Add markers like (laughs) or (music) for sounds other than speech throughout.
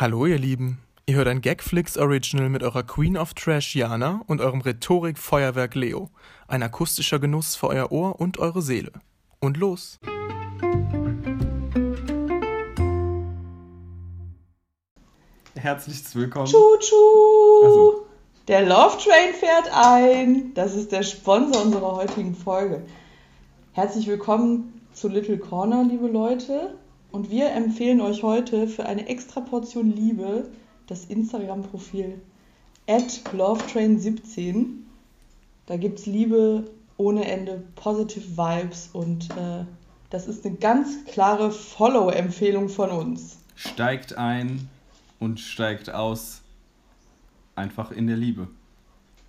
Hallo ihr Lieben, ihr hört ein Gagflix Original mit eurer Queen of Trash Jana und eurem Rhetorik-Feuerwerk Leo. Ein akustischer Genuss für euer Ohr und eure Seele. Und los! Herzlich willkommen. Tschu-tschu! Also, Der Love Train fährt ein. Das ist der Sponsor unserer heutigen Folge. Herzlich willkommen zu Little Corner, liebe Leute. Und wir empfehlen euch heute für eine extra Portion Liebe das Instagram-Profil lovetrain17. Da gibt es Liebe ohne Ende, positive Vibes und äh, das ist eine ganz klare Follow-Empfehlung von uns. steigt ein und steigt aus. Einfach in der Liebe.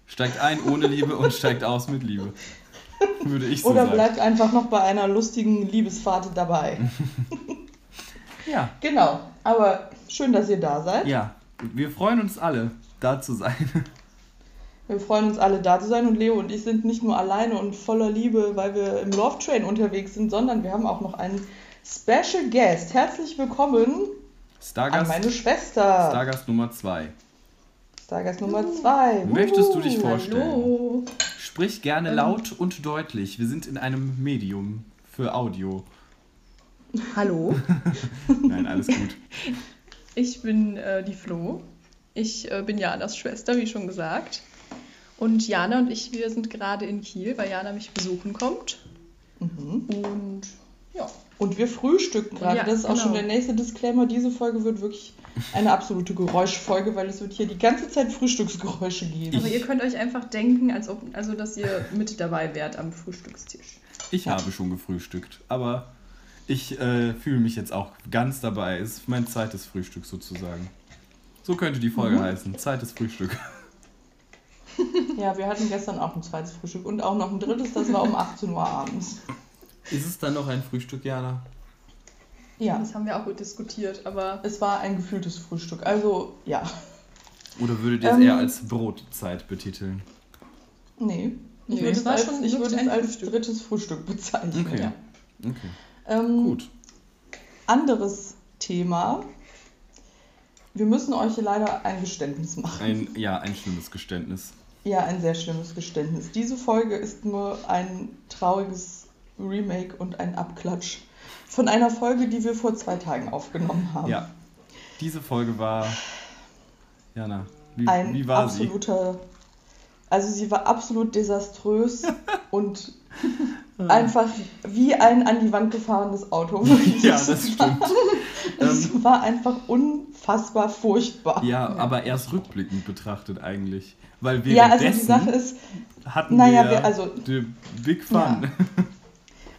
Steigt ein ohne Liebe und steigt aus mit Liebe. Würde ich so Oder sagen. bleibt einfach noch bei einer lustigen Liebesfahrt dabei. (laughs) Ja, Genau, aber schön, dass ihr da seid. ja. Wir freuen uns alle, da zu sein. (laughs) Wir freuen uns alle da zu sein und Leo und ich sind nicht nur alleine und voller Liebe, weil wir im Love Train unterwegs sind, sondern wir haben auch noch einen Special Guest. Herzlich willkommen an Stargast, meine Schwester. Stargast Nummer 2. Stargast Nummer 2. Möchtest du dich vorstellen? Hallo. Sprich gerne Ähm. laut und deutlich. Wir sind in einem Medium für Audio. Hallo, (laughs) Nein, alles gut. ich bin äh, die Flo. Ich äh, bin Janas Schwester, wie schon gesagt. Und Jana und ich, wir sind gerade in Kiel, weil Jana mich besuchen kommt. Mhm. Und ja, Und wir frühstücken gerade. Ja, das ist auch genau. schon der nächste Disclaimer. Diese Folge wird wirklich eine absolute Geräuschfolge, weil es wird hier die ganze Zeit Frühstücksgeräusche geben. aber ihr könnt euch einfach denken, als ob, also dass ihr mit dabei wärt am Frühstückstisch. Ich habe schon gefrühstückt, aber ich äh, fühle mich jetzt auch ganz dabei. Es ist mein zweites Frühstück sozusagen. So könnte die Folge Mhm. heißen. Zweites Frühstück. Ja, wir hatten gestern auch ein zweites Frühstück und auch noch ein drittes, das war um 18 Uhr abends. Ist es dann noch ein Frühstück, Jana? Ja, Das haben wir auch gut diskutiert, aber es war ein gefühltes Frühstück. Also, ja. Oder würdet ihr es Ähm. eher als Brotzeit betiteln? Nee. Ich Nee, würde es als, schon ich würde es ein als drittes Frühstück bezeichnen. Okay. Ja. Okay, Ähm, gut. Anderes Thema. Wir müssen euch hier leider ein Geständnis machen. Ein, ja, ein schlimmes Geständnis. Ja, ein sehr schlimmes Geständnis. Diese Folge ist nur ein trauriges Remake und ein Abklatsch von einer Folge, die wir vor zwei Tagen aufgenommen haben. Ja. Diese Folge war. Jana, wie, Ein wie war sie? absoluter. Also sie war absolut desaströs (laughs) und einfach wie ein an die Wand gefahrenes Auto. (laughs) Ja, (laughs) das stimmt. (laughs) Es war einfach unfassbar furchtbar. Ja, aber erst rückblickend betrachtet eigentlich. Weil Ja, also die Sache ist, hatten naja, wir, wir- also- die Big Fun. Ja.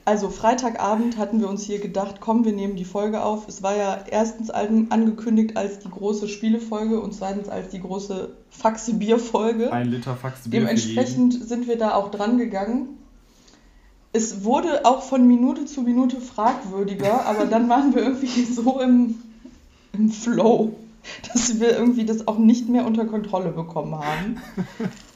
also Freitagabend hatten wir uns hier gedacht, komm, wir nehmen die Folge auf. Es war ja erstens an- angekündigt als die große Spielefolge und zweitens als die große Faxe-Bier-Folge. Ein Liter Fax Bier für jeden. Dementsprechend sind wir da auch dran gegangen. Es wurde auch von Minute zu Minute fragwürdiger, aber dann waren wir irgendwie so im, im Flow, dass wir irgendwie das auch nicht mehr unter Kontrolle bekommen haben.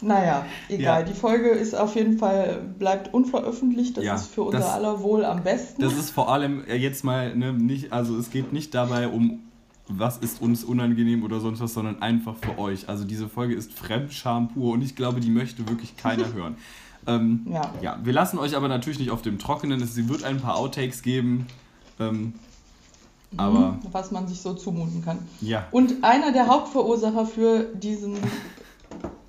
Naja, egal. Ja. Die Folge ist auf jeden Fall, bleibt unveröffentlicht. Das Ja, ist für unser das- aller Wohl am besten. Das ist vor allem äh, jetzt mal ne, nicht, also es geht nicht dabei um was ist uns unangenehm oder sonst was, sondern einfach für euch. Also diese Folge ist Fremdscham pur und ich glaube, die möchte wirklich keiner (laughs) hören. Ähm, ja. ja, wir lassen euch aber natürlich nicht auf dem Trockenen. Es wird ein paar Outtakes geben. Ähm, aber Mhm, was man sich so zumuten kann. ja, Und einer der Hauptverursacher für diesen,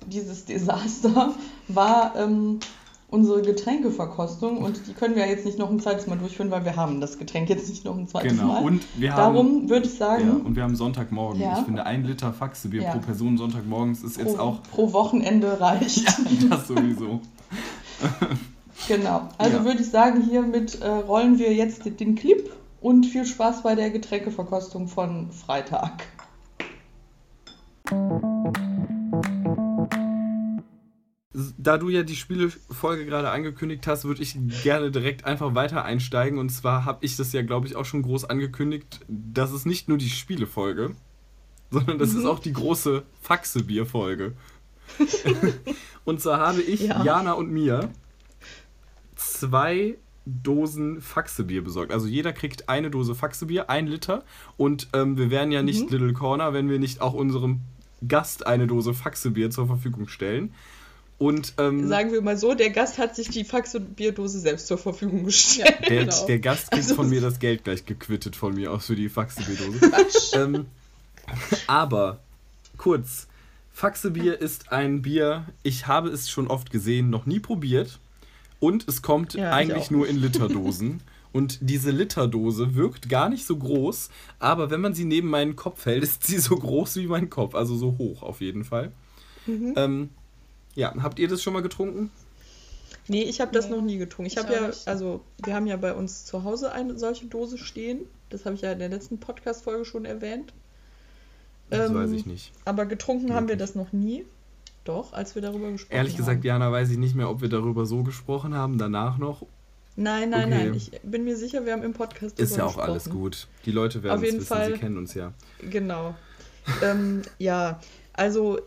dieses Desaster war ähm, unsere Getränkeverkostung. Und die können wir ja jetzt nicht noch ein zweites Mal durchführen, weil wir haben das Getränk jetzt nicht noch ein zweites genau. Mal. Und wir haben, Darum würde ich ja, sagen, und wir haben Sonntagmorgen. Ja. Ich finde, ein Liter Faxebier Ja. pro Person Sonntagmorgens ist jetzt pro, auch pro Wochenende reicht. das sowieso. (laughs) Genau. Also Ja. würde ich sagen, hiermit äh, rollen wir jetzt den Clip und viel Spaß bei der Getränkeverkostung von Freitag. Da du ja die Spielefolge gerade angekündigt hast, würde ich gerne direkt einfach weiter einsteigen. Und zwar habe ich das ja, glaube ich, auch schon groß angekündigt. Das ist nicht nur die Spielefolge, sondern das ist auch die große Faxebier-Folge. (laughs) und zwar habe ich, Ja. Jana und Mia zwei Dosen Faxebier besorgt. Also jeder kriegt eine Dose Faxebier, ein Liter. Und ähm, wir wären ja nicht Little Corner, wenn wir nicht auch unserem Gast eine Dose Faxebier zur Verfügung stellen. Und ähm, Sagen wir mal so, der Gast hat sich die Faxe-Bierdose selbst zur Verfügung gestellt. der, genau. der Gast kriegt Also- von mir das Geld gleich gequittet von mir aus für die Faxebierdose. ähm, aber kurz, Faxebier ist ein Bier, ich habe es schon oft gesehen, noch nie probiert. Und es kommt Ja, ich eigentlich nur in Literdosen. Und diese Literdose wirkt gar nicht so groß, aber wenn man sie neben meinen Kopf hält, ist sie so groß wie mein Kopf, also so hoch auf jeden Fall. Mhm. Ähm, ja, habt ihr das schon mal getrunken? Nee, ich habe das Nee, noch nie getrunken. Ich ich habe ja, nicht. also wir haben ja bei uns zu Hause eine solche Dose stehen. Das habe ich ja in der letzten Podcast-Folge schon erwähnt. Das Ähm, weiß ich nicht. Aber getrunken haben wir Wirklich? das noch nie. Doch, als wir darüber gesprochen Ehrlich haben. gesagt, Jana, weiß ich nicht mehr, ob wir darüber so gesprochen haben, danach noch. Nein, nein, Okay. nein. Ich bin mir sicher, wir haben im Podcast Ist ja auch alles gesprochen. gut. Die Leute werden Auf es jeden wissen, Fall. sie kennen uns ja. Genau. ähm, ja, also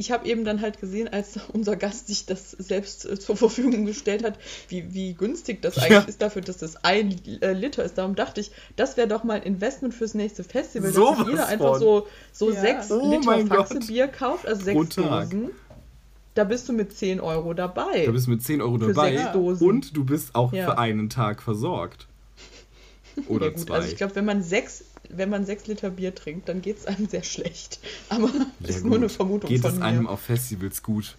ich habe eben dann halt gesehen, als (laughs) unser Gast sich das selbst äh, zur Verfügung gestellt hat, wie, wie günstig das Ja. eigentlich ist dafür, dass das ein äh, Liter ist. Darum dachte ich, das wäre doch mal ein Investment fürs nächste Festival, Sowas dass jeder einfach von. so, so Ja. sechs Oh Liter. Faxe-Bier kauft, also Pro sechs Tag. Dosen. Da bist du mit 10 Euro dabei. Du bist mit 10 Euro Für dabei sechs Dosen. und du bist auch Ja. für einen Tag versorgt. (laughs) Oder ja gut, zwei. also ich glaube, wenn man sechs, wenn man sechs Liter Bier trinkt, dann geht es einem sehr schlecht. Aber Ja, ist nur eine gut. Vermutung Geht von es mir. einem auf Festivals gut?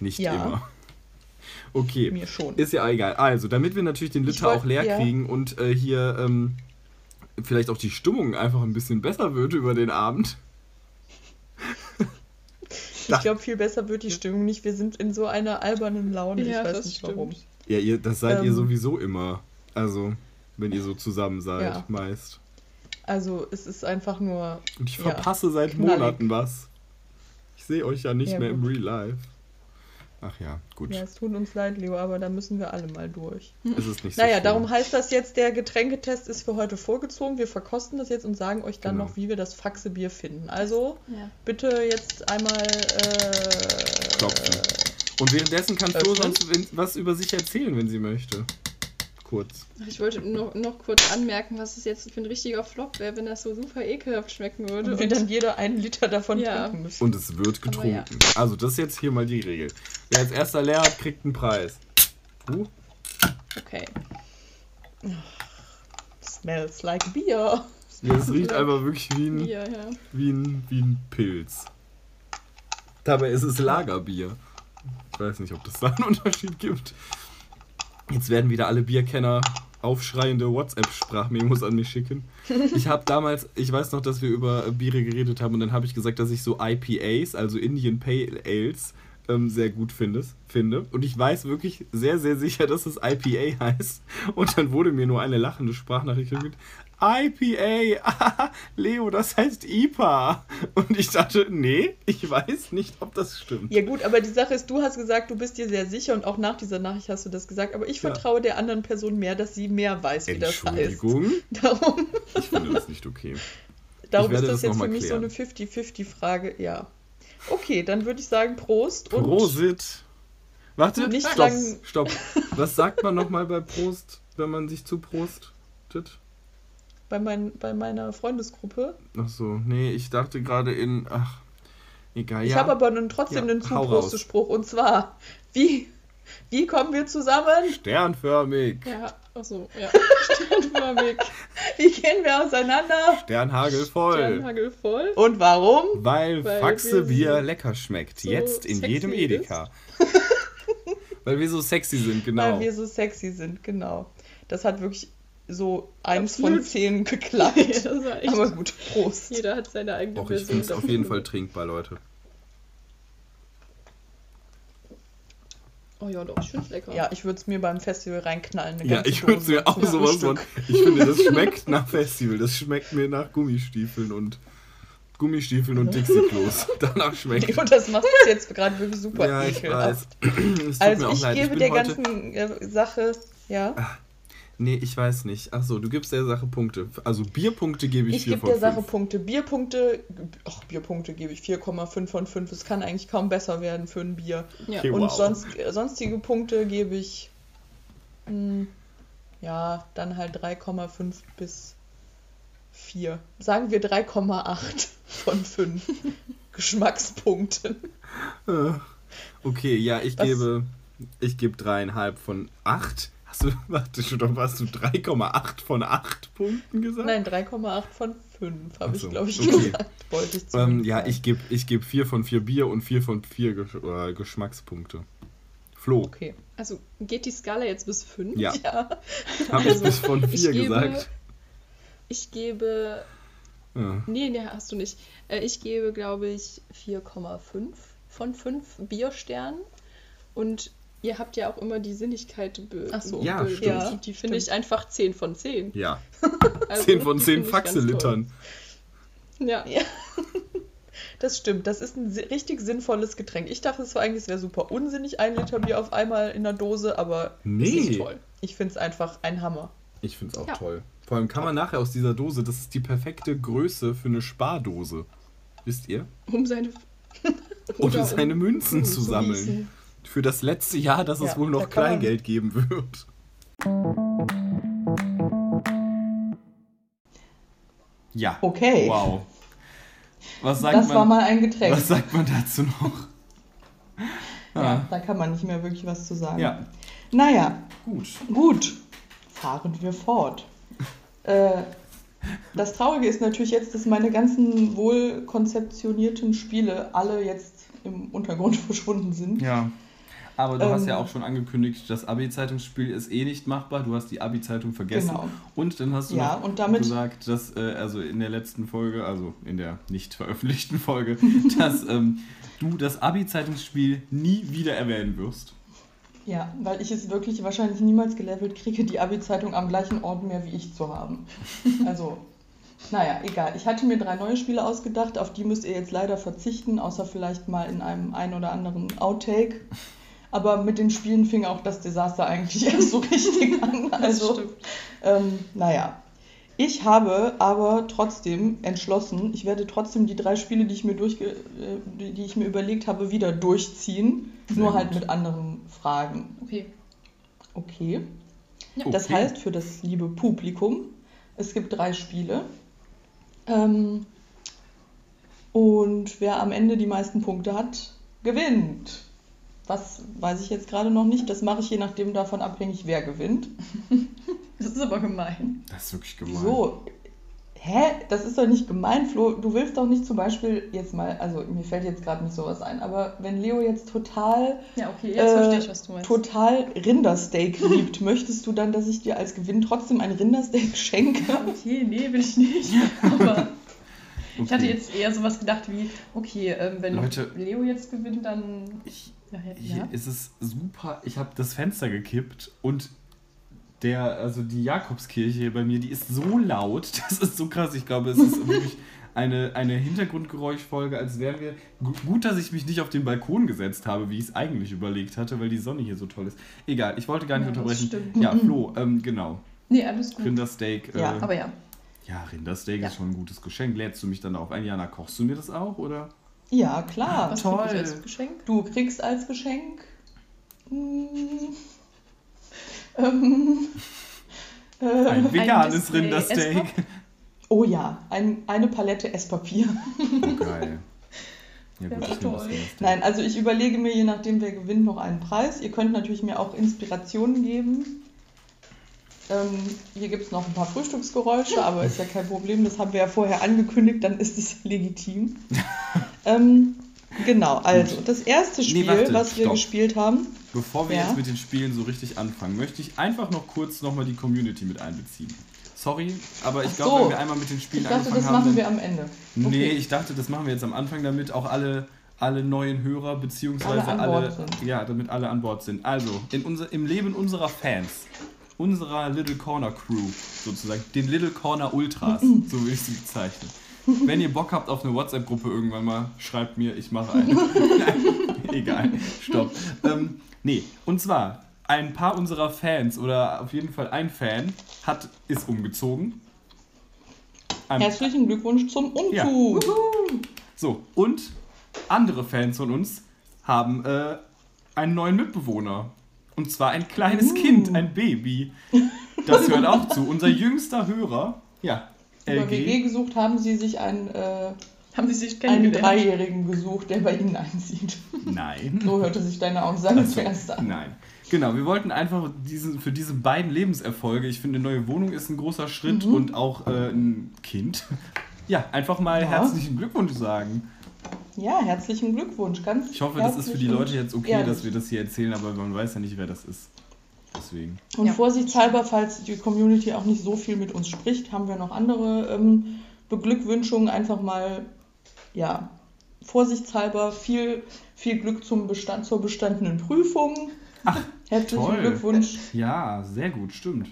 Nicht Ja. immer. Okay. Mir schon. Ist ja egal. Also, damit wir natürlich den Liter wollt- auch leer ja. kriegen und äh, hier ähm, vielleicht auch die Stimmung einfach ein bisschen besser wird über den Abend. (laughs) Ich glaube, viel besser wird die Stimmung nicht. Wir sind in so einer albernen Laune. Ja, ich weiß das nicht stimmt. warum. Ja, ihr, das seid ihr Ähm. sowieso immer. Also, wenn ihr so zusammen seid, Ja. meist. Also es ist einfach nur. Und ich Ja, verpasse seit knallig. Monaten was. Ich sehe euch ja nicht Ja, mehr im gut. Real Life. Ach ja, gut. Ja, es tut uns leid, Leo, aber da müssen wir alle mal durch. Es ist nicht so Naja, schlimm. darum heißt das jetzt, der Getränketest ist für heute vorgezogen. Wir verkosten das jetzt und sagen euch dann Genau. noch, wie wir das Faxebier finden. Also Ja. bitte jetzt einmal. Äh, Klopfen. Und währenddessen kann Flo sonst was über sich erzählen, wenn sie möchte. Kurz. Ich wollte noch, noch kurz anmerken, was es jetzt für ein richtiger Flop wäre, wenn das so super ekelhaft schmecken würde. Und wir dann jeder einen Liter davon Ja. trinken müssen. Und es wird Aber ja. getrunken. Also, das ist jetzt hier mal die Regel. Wer als erster leer hat, kriegt einen Preis. Uh, okay. Smells like beer. ja, es riecht einfach wirklich wie ein, Bier, ja. wie, ein, wie ein Pilz. Dabei ist es Lagerbier. Ich weiß nicht, ob das da einen (laughs) Unterschied gibt. Jetzt werden wieder alle Bierkenner aufschreiende WhatsApp-Sprachmemos an mich schicken. (laughs) Ich habe damals, ich weiß noch, dass wir über äh, Biere geredet haben und dann habe ich gesagt, dass ich so IPAs, also Indian Pale Ales, ähm, sehr gut finde, finde. Und ich weiß wirklich sehr, sehr sicher, dass es IPA (laughs) heißt. Und dann wurde mir nur eine lachende Sprachnachricht geschickt. IPA, (laughs) Leo, das heißt IPA. Und ich dachte, nee, ich weiß nicht, ob das stimmt. Ja gut, aber die Sache ist, du hast gesagt, du bist dir sehr sicher und auch nach dieser Nachricht hast du das gesagt, aber ich Ja. vertraue der anderen Person mehr, dass sie mehr weiß, wie das heißt. Entschuldigung, (laughs) Darum, ich finde das nicht okay. (laughs) darum ist das das jetzt für mich klären. so eine 50-50-Frage, ja. Okay, dann würde ich sagen Prost und Prosit. Warte, Nicht stopp, lang- stopp. Was sagt man nochmal bei Prost, wenn man sich zu prostet? Bei, mein, bei meiner Freundesgruppe. Ach so, nee, ich dachte gerade in, ach, egal, Ich ja. habe aber nun trotzdem Ja, einen hau raus. Zuprostespruch und zwar, wie, wie kommen wir zusammen? Sternförmig. Ja, achso, ja. (laughs) Sternförmig. Wie gehen wir auseinander? Sternhagel voll. Sternhagel voll. Und warum? Weil, Weil Faxe wir Bier so- lecker schmeckt. so Jetzt in jedem. Edeka. (laughs) Weil wir so sexy sind, genau. Weil wir so sexy sind, genau. Das hat wirklich so eins Absolut. von zehn geklappt. (laughs) Ja. Aber gut, Prost. Jeder hat seine eigene Doch, ich Version. finde es auf jeden Fall trinkbar, Leute. Oh ja, doch, ich finde lecker. Ja, ich würde es mir beim Festival reinknallen. Eine Ja, ganze ich würde Dose mir auch zum sowas von. Ich finde, das (laughs) schmeckt nach Festival. Das schmeckt mir nach Gummistiefeln und Gummistiefeln und Dixie-Klos. (laughs) Danach schmeckt. Und das macht es jetzt gerade wirklich super Ja, ich weiß. ekelhaft. (clears throat) Es tut Also mir auch ich leid. gebe bin der heute, ganzen äh, Sache, ja. Nee, ich weiß nicht. Ach so, du gibst der Sache Punkte. Also Bierpunkte gebe ich Ich 4 gebe von der Sache 5. Punkte. Bierpunkte, ach, Bierpunkte gebe ich 4,5 von 5. Es kann eigentlich kaum besser werden für ein Bier. Ja. Okay, Und wow. sonst, äh, sonstige Punkte gebe ich. Mh, ja, dann halt 3,5 bis 4. Sagen wir 3,8 von 5 (laughs) Geschmackspunkten. Äh, Okay, ja, ich Was- gebe, ich gebe dreieinhalb von acht. Hast du, (laughs) warte schon, hast du 3,8 von 8 Punkten gesagt? Nein, 3,8 von 5 habe so, ich, glaube ich, okay. gesagt. Wollte ich Ähm, ja, sagen. ich gebe ich geb 4 von 4 Bier und 4 von 4 Gesch äh, Geschmackspunkte. Flo, Okay. Also geht die Skala jetzt bis 5? Ja. (laughs) Ja. habe ich also, bis von ich 4 gebe- gesagt? Ich gebe. Ja. Nee, nee, hast du nicht. Äh, Ich gebe, glaube ich, 4,5 von 5 Biersternen. Und ihr habt ja auch immer die Sinnigkeit be Ach so. Ja, be- stimmt. Ja, die finde ich einfach 10 von 10. Ja, (laughs) Also, 10 von die 10 finde ich ganz Faxelitern. toll. Ja. Ja. (laughs) Das stimmt, das ist ein richtig sinnvolles Getränk. Ich dachte, es war eigentlich, es wäre super unsinnig, ein Liter Bier auf einmal in der Dose, aber Nee. ist toll. Ich finde es einfach ein Hammer. Ich finde es auch Ja. toll. Vor allem kann man nachher aus dieser Dose, das ist die perfekte Größe für eine Spardose. Wisst ihr? Um seine. (laughs) Um Oder seine Münzen zu zu sammeln. Für das letzte Jahr, dass es Ja, wohl da noch (laughs) Kleingeld geben wird. Ja. Okay. Wow. Was sagt das man? war mal ein Getränk. was sagt man dazu noch? Ja, da kann man nicht mehr wirklich was zu sagen. Ja, Naja, gut. gut. Fahren wir fort. (laughs) äh, das Traurige ist natürlich jetzt, dass meine ganzen wohl konzeptionierten Spiele alle jetzt im Untergrund (laughs) verschwunden sind. Ja. Aber du hast Ähm, ja auch schon angekündigt, das Abi-Zeitungsspiel ist eh nicht machbar. Du hast die Abi-Zeitung vergessen. Genau. Und dann hast du Ja, damit- gesagt, dass, äh, also in der letzten Folge, also in der nicht veröffentlichten Folge, (laughs) dass ähm, du das Abi-Zeitungsspiel nie wieder erwähnen wirst. Ja, weil ich es wirklich wahrscheinlich niemals gelevelt kriege, die Abi-Zeitung am gleichen Ort mehr wie ich zu haben. (laughs) Also, naja, egal. Ich hatte mir drei neue Spiele ausgedacht, auf die müsst ihr jetzt leider verzichten, außer vielleicht mal in einem ein oder anderen Outtake. Aber mit den Spielen fing auch das Desaster eigentlich (laughs) erst so richtig an. Also, stimmt. ähm, naja. Ich habe aber trotzdem entschlossen, ich werde trotzdem die drei Spiele, die ich mir, durchge äh, die die ich mir überlegt habe, wieder durchziehen. Sehr nur halt gut. mit anderen Fragen. Okay. Okay. Ja. Das Okay. heißt für das liebe Publikum, es gibt drei Spiele. Ähm, und wer am Ende die meisten Punkte hat, gewinnt. Was weiß ich jetzt gerade noch nicht. Das mache ich je nachdem davon abhängig, wer gewinnt. (laughs) Das ist aber gemein. Das ist wirklich gemein. So. Hä? Das ist doch nicht gemein, Flo. Du willst doch nicht zum Beispiel jetzt mal, also mir fällt jetzt gerade nicht sowas ein, aber wenn Leo jetzt total Ja, okay, jetzt Äh, verstehe ich, was du meinst. total Rindersteak liebt, möchtest du dann, dass ich dir als Gewinn trotzdem ein Rindersteak schenke? Okay, nee, will ich nicht. Aber (laughs) ich Okay. hatte jetzt eher sowas gedacht wie, okay, ähm, wenn Leute. Leo jetzt gewinnt, dann. Ich, Ja, Hier ja. ist es super. Ich habe das Fenster gekippt und der, also die Jakobskirche hier bei mir, die ist so laut. (laughs) Das ist so krass. Ich glaube, es ist wirklich eine, eine Hintergrundgeräuschfolge, als wären wir. Gu- Gut, dass ich mich nicht auf den Balkon gesetzt habe, wie ich es eigentlich überlegt hatte, weil die Sonne hier so toll ist. Egal, ich wollte gar nicht Ja, unterbrechen. Ja, Flo, ähm, genau. Nee, alles gut. Rindersteak. Äh, Ja, Aber ja. ja, Rindersteak Ja. ist schon ein gutes Geschenk. Lädst du mich dann darauf ein? Jana, kochst du mir das auch, oder? Ja, klar. Was toll. krieg ich als Geschenk? Du kriegst als Geschenk. mm, ähm, äh, Ein veganes Rindersteak. Oh ja, ein, eine Palette Esspapier. Oh, (laughs) geil. Ja, Ja, gut, das toll. Nein, also ich überlege mir, je nachdem, wer gewinnt, noch einen Preis. Ihr könnt natürlich mir auch Inspirationen geben. Ähm, hier gibt es noch ein paar Frühstücksgeräusche, aber ist ja kein Problem. Das haben wir ja vorher angekündigt, dann ist es legitim. (laughs) ähm, genau, also das erste Spiel, warte, was wir stopp. gespielt haben. Bevor wir Ja. jetzt mit den Spielen so richtig anfangen, möchte ich einfach noch kurz nochmal die Community mit einbeziehen. Sorry, aber ich Ach glaube, so. wenn wir einmal mit den Ich Spielen dachte, angefangen das haben, machen dann, wir am Ende. Nee, Okay. ich dachte, das machen wir jetzt am Anfang, damit auch alle, alle neuen Hörer beziehungsweise Alle an alle, Bord sind. ja, damit alle an Bord sind. Also, in unser, im Leben unserer Fans, unserer Little Corner Crew sozusagen, den Little Corner Ultras, (laughs) so will ich sie bezeichnen. Wenn ihr Bock habt auf eine WhatsApp-Gruppe irgendwann mal, schreibt mir, ich mache eine. (laughs) Egal, stopp. Ähm, nee, und zwar, ein paar unserer Fans oder auf jeden Fall ein Fan hat, ist umgezogen. Ein, Herzlichen Glückwunsch zum Umzug. Ja. so, und andere Fans von uns haben äh, einen neuen Mitbewohner. Und zwar ein kleines Uh. Kind, ein Baby. Das (laughs) hört auch zu. Unser jüngster Hörer, ja, Über WG gesucht haben sie sich einen, äh, Haben sie sich einen? Dreijährigen gesucht, der bei ihnen einzieht. Nein. So hörte sich deine Aussage Ach so, zuerst an. Nein. Genau, wir wollten einfach diese, für diese beiden Lebenserfolge, ich finde, neue Wohnung ist ein großer Schritt Mhm. und auch äh, ein Kind. (laughs) Ja, einfach mal Ja. herzlichen Glückwunsch sagen. Ja, herzlichen Glückwunsch. Ganz Ich hoffe, das ist für die Leute jetzt okay, ehrlich. dass wir das hier erzählen, aber man weiß ja nicht, wer das ist. Deswegen. Und Ja. vorsichtshalber, falls die Community auch nicht so viel mit uns spricht, haben wir noch andere ähm, Beglückwünschungen. Einfach mal, ja, vorsichtshalber viel, viel Glück zum Bestand, zur bestandenen Prüfung. Ach, Herzlichen toll. Glückwunsch. Ja, sehr gut, stimmt.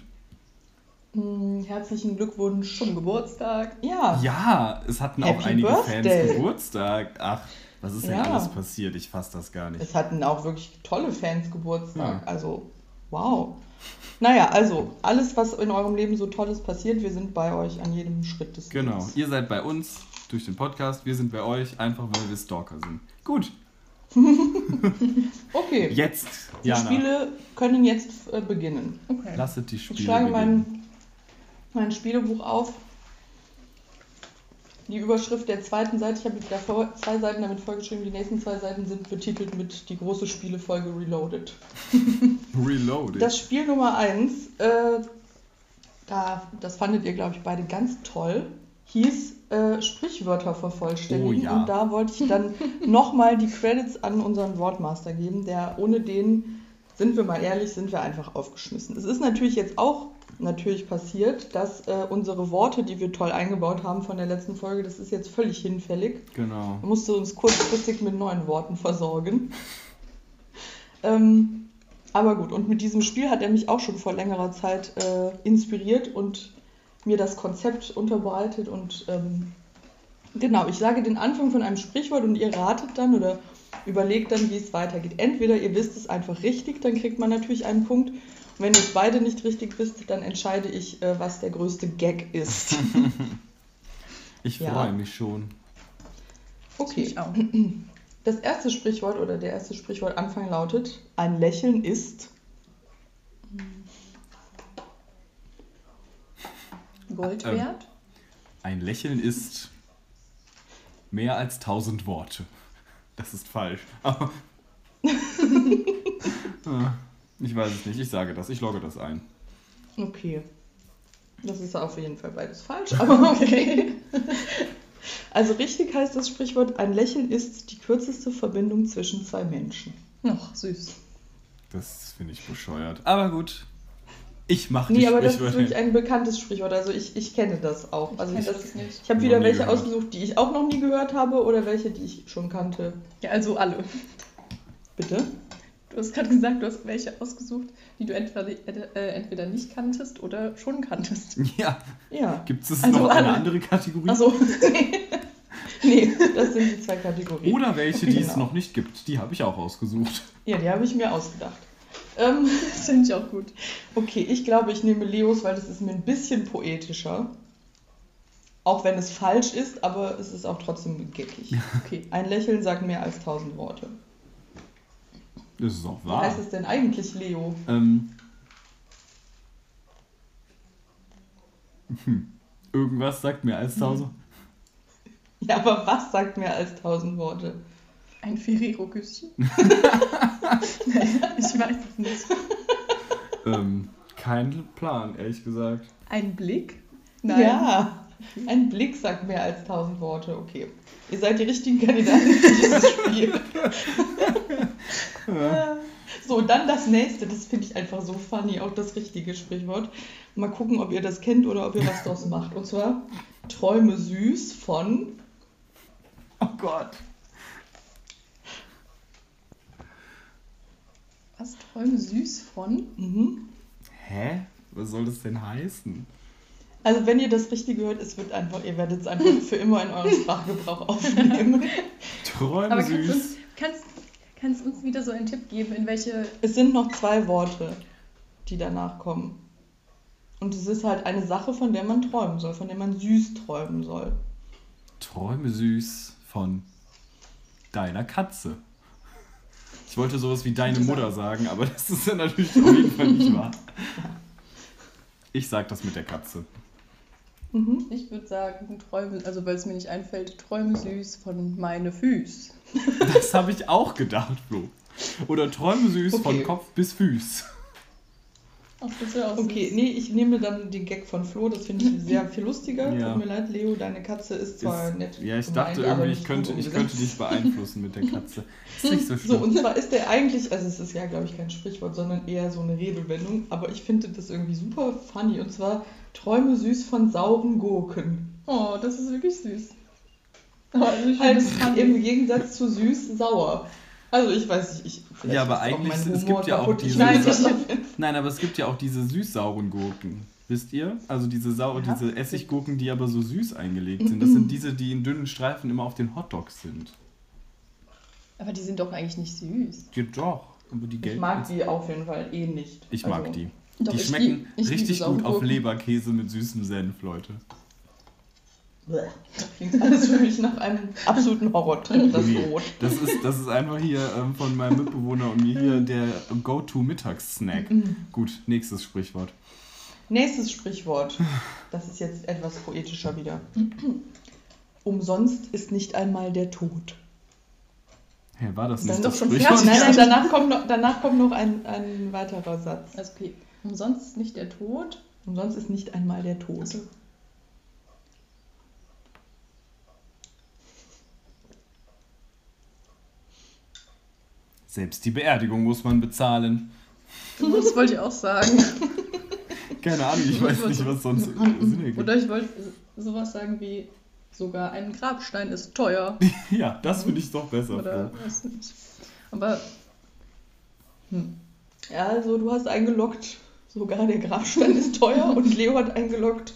Hm, herzlichen Glückwunsch. Zum Geburtstag. Ja. Ja, es hatten auch Happy einige Birthday. Fans Geburtstag. Ach, was ist denn Ja. alles passiert? Ich fasse das gar nicht. Es hatten auch wirklich tolle Fans Geburtstag. Ja. Also, wow. Naja, also, alles, was in eurem Leben so Tolles passiert, wir sind bei euch an jedem Schritt des Genau, Weges. ihr seid bei uns durch den Podcast, wir sind bei euch, einfach weil wir Stalker sind. Gut, (laughs) Okay, jetzt, die Jana, Spiele können jetzt äh, beginnen. Okay. lasset die Spiele Ich schlage beginnen. mein, mein Spielebuch auf. Die Überschrift der zweiten Seite, ich habe davor zwei Seiten damit vollgeschrieben, die nächsten zwei Seiten sind betitelt mit die große Spielefolge Reloaded. (laughs) Reloaded. Das Spiel Nummer 1, äh, da, das fandet ihr, glaube ich, beide ganz toll, hieß äh, Sprichwörter vervollständigen. Oh ja. Und da wollte ich dann (laughs) nochmal die Credits an unseren Wortmaster geben, der ohne den, sind wir mal ehrlich, sind wir einfach aufgeschmissen. Es ist natürlich jetzt auch natürlich passiert, dass äh, unsere Worte, die wir toll eingebaut haben von der letzten Folge, das ist jetzt völlig hinfällig. genau. Er musste uns kurzfristig mit neuen Worten versorgen. (laughs) ähm, aber gut, und mit diesem Spiel hat er mich auch schon vor längerer Zeit äh, inspiriert und mir das Konzept unterbreitet. Und ähm, genau, ich sage den Anfang von einem Sprichwort und ihr ratet dann oder überlegt dann, wie es weitergeht. Entweder ihr wisst es einfach richtig, dann kriegt man natürlich einen Punkt. Und wenn ihr es beide nicht richtig wisst, dann entscheide ich, äh, was der größte Gag ist. (laughs) Ich Ja. freue mich schon. Okay. Ich auch. (clears throat) Das erste Sprichwort oder der erste Sprichwort Anfang lautet: Ein Lächeln ist. Gold Ähm. wert? Ein Lächeln ist mehr als tausend Worte. Das ist falsch. Aber (laughs) (laughs) Ah, ich weiß es nicht. Ich sage das. Ich logge das ein. Okay. Das ist auf jeden Fall beides falsch, (laughs) aber okay. Also richtig heißt das Sprichwort: Ein Lächeln ist die kürzeste Verbindung zwischen zwei Menschen. Noch süß. Das finde ich bescheuert. Aber gut. Ich mache Nee, aber das ist wirklich ein bekanntes Sprichwort. Also ich, ich kenne das auch. Also Ich das, kenn das nicht. ich habe wieder welche gehört. ausgesucht, die ich auch noch nie gehört habe oder welche, die ich schon kannte. Ja, also alle. Bitte? Du hast gerade gesagt, du hast welche ausgesucht, die du entweder, äh, entweder nicht kanntest oder schon kanntest. (laughs) Ja. Ja. Gibt es Also noch eine alle. andere Kategorie? Achso. (laughs) nee, das sind die zwei Kategorien. Oder welche, die es Genau. noch nicht gibt. Die habe ich auch ausgesucht. Ja, die habe ich mir ausgedacht. Ähm, (laughs) Das finde ich auch gut. okay, ich glaube, ich nehme Leos, weil das ist mir ein bisschen poetischer. Auch wenn es falsch ist, aber es ist auch trotzdem geckig. Okay. Ein Lächeln sagt mehr als tausend Worte. Das ist auch Wie wahr. heißt es denn eigentlich, Leo? Ähm. Hm. Irgendwas sagt mir als tausend. Ja, aber was sagt mehr als tausend Worte? Ein Ferrero-Küsschen? (laughs) Ich weiß es nicht. Ähm, kein Plan, ehrlich gesagt. Ein Blick? Nein. Ja, (laughs) ein Blick sagt mehr als tausend Worte. Okay, ihr seid die richtigen Kandidaten für dieses Spiel. (laughs) So, dann das nächste. Das finde ich einfach so funny, auch das richtige Sprichwort. Mal gucken, ob ihr das kennt oder ob ihr was draus macht. Und zwar Träume süß von. Oh Gott. Was träume süß von? Mhm. Hä? Was soll das denn heißen? Also wenn ihr das Richtige hört, es wird einfach, ihr werdet es einfach für immer in euren Sprachgebrauch aufnehmen. Träume Aber kannst du uns, süß. kannst, kannst uns wieder so einen Tipp geben, in welche. Es sind noch zwei Worte, die danach kommen. Und es ist halt eine Sache, von der man träumen soll, von der man süß träumen soll. Träume süß von deiner Katze. Ich wollte sowas wie deine Mutter sagen, aber das ist ja natürlich auf jeden Fall nicht wahr. Ich sag das mit der Katze. Mhm. Ich würde sagen, Träume, also weil es mir nicht einfällt, Träume süß von meine Füß. Das habe ich auch gedacht, Flo. Oder träume süß von Okay. Kopf bis Füß. Ach, das wäre auch Okay, süß. nee, ich nehme dann den Gag von Flo, das finde ich (clears throat) sehr viel lustiger. Ja. Tut mir leid, Leo, deine Katze ist zwar Ist, nett. ja, ich gemeint, dachte aber irgendwie, ich könnte, ich könnte dich beeinflussen mit der (laughs) Katze. Ist nicht so So, schlimm. und zwar ist der eigentlich, also es ist ja, glaube ich, kein Sprichwort, sondern eher so eine Redewendung, aber ich finde das irgendwie super funny. Und zwar Träume süß von sauren Gurken. Oh, das ist wirklich süß. Aber also ich Halt im Gegensatz zu süß sauer. Also ich weiß nicht, ich Ja, aber eigentlich- es gibt ja auch diese- Nein. (laughs) Nein, aber es gibt ja auch diese süß-sauren Gurken. Wisst ihr? Also diese, Sau Ja. diese Essiggurken, die aber so süß eingelegt sind. Das (laughs) sind diese, die in dünnen Streifen immer auf den Hotdogs sind. Aber die sind doch eigentlich nicht süß. Ja, doch. Aber die Ich mag die auf jeden Fall eh nicht. Ich Also, mag die. Doch, die schmecken lieb- richtig saure gut auf. Leberkäse mit süßem Senf, Leute. Das klingt alles für mich nach einem absoluten Horrortrip, das Nee, Brot. Das ist, das ist einfach hier ähm, von meinem Mitbewohner und mir hier der Go-To-Mittagssnack. Mhm. Gut, nächstes Sprichwort. Nächstes Sprichwort. Das ist jetzt etwas poetischer wieder. Umsonst ist nicht einmal der Tod. Hä, war das Dann nicht doch das schon Sprichwort? fertig. Nein, nein, danach kommt noch, danach kommt noch ein, ein weiterer Satz. Also okay, umsonst ist nicht der Tod. Umsonst ist nicht einmal der Tod. Also, Selbst die Beerdigung muss man bezahlen. das wollte ich auch sagen. (laughs) Keine Ahnung, ich weiß nicht, was sonst Sinn ergibt. Oder ich wollte sowas sagen wie, sogar ein Grabstein ist teuer. (laughs) Ja, das finde ich doch besser. Oder weiß nicht. Aber hm. Ja, also du hast eingeloggt, sogar der Grabstein ist teuer und Leo hat eingeloggt,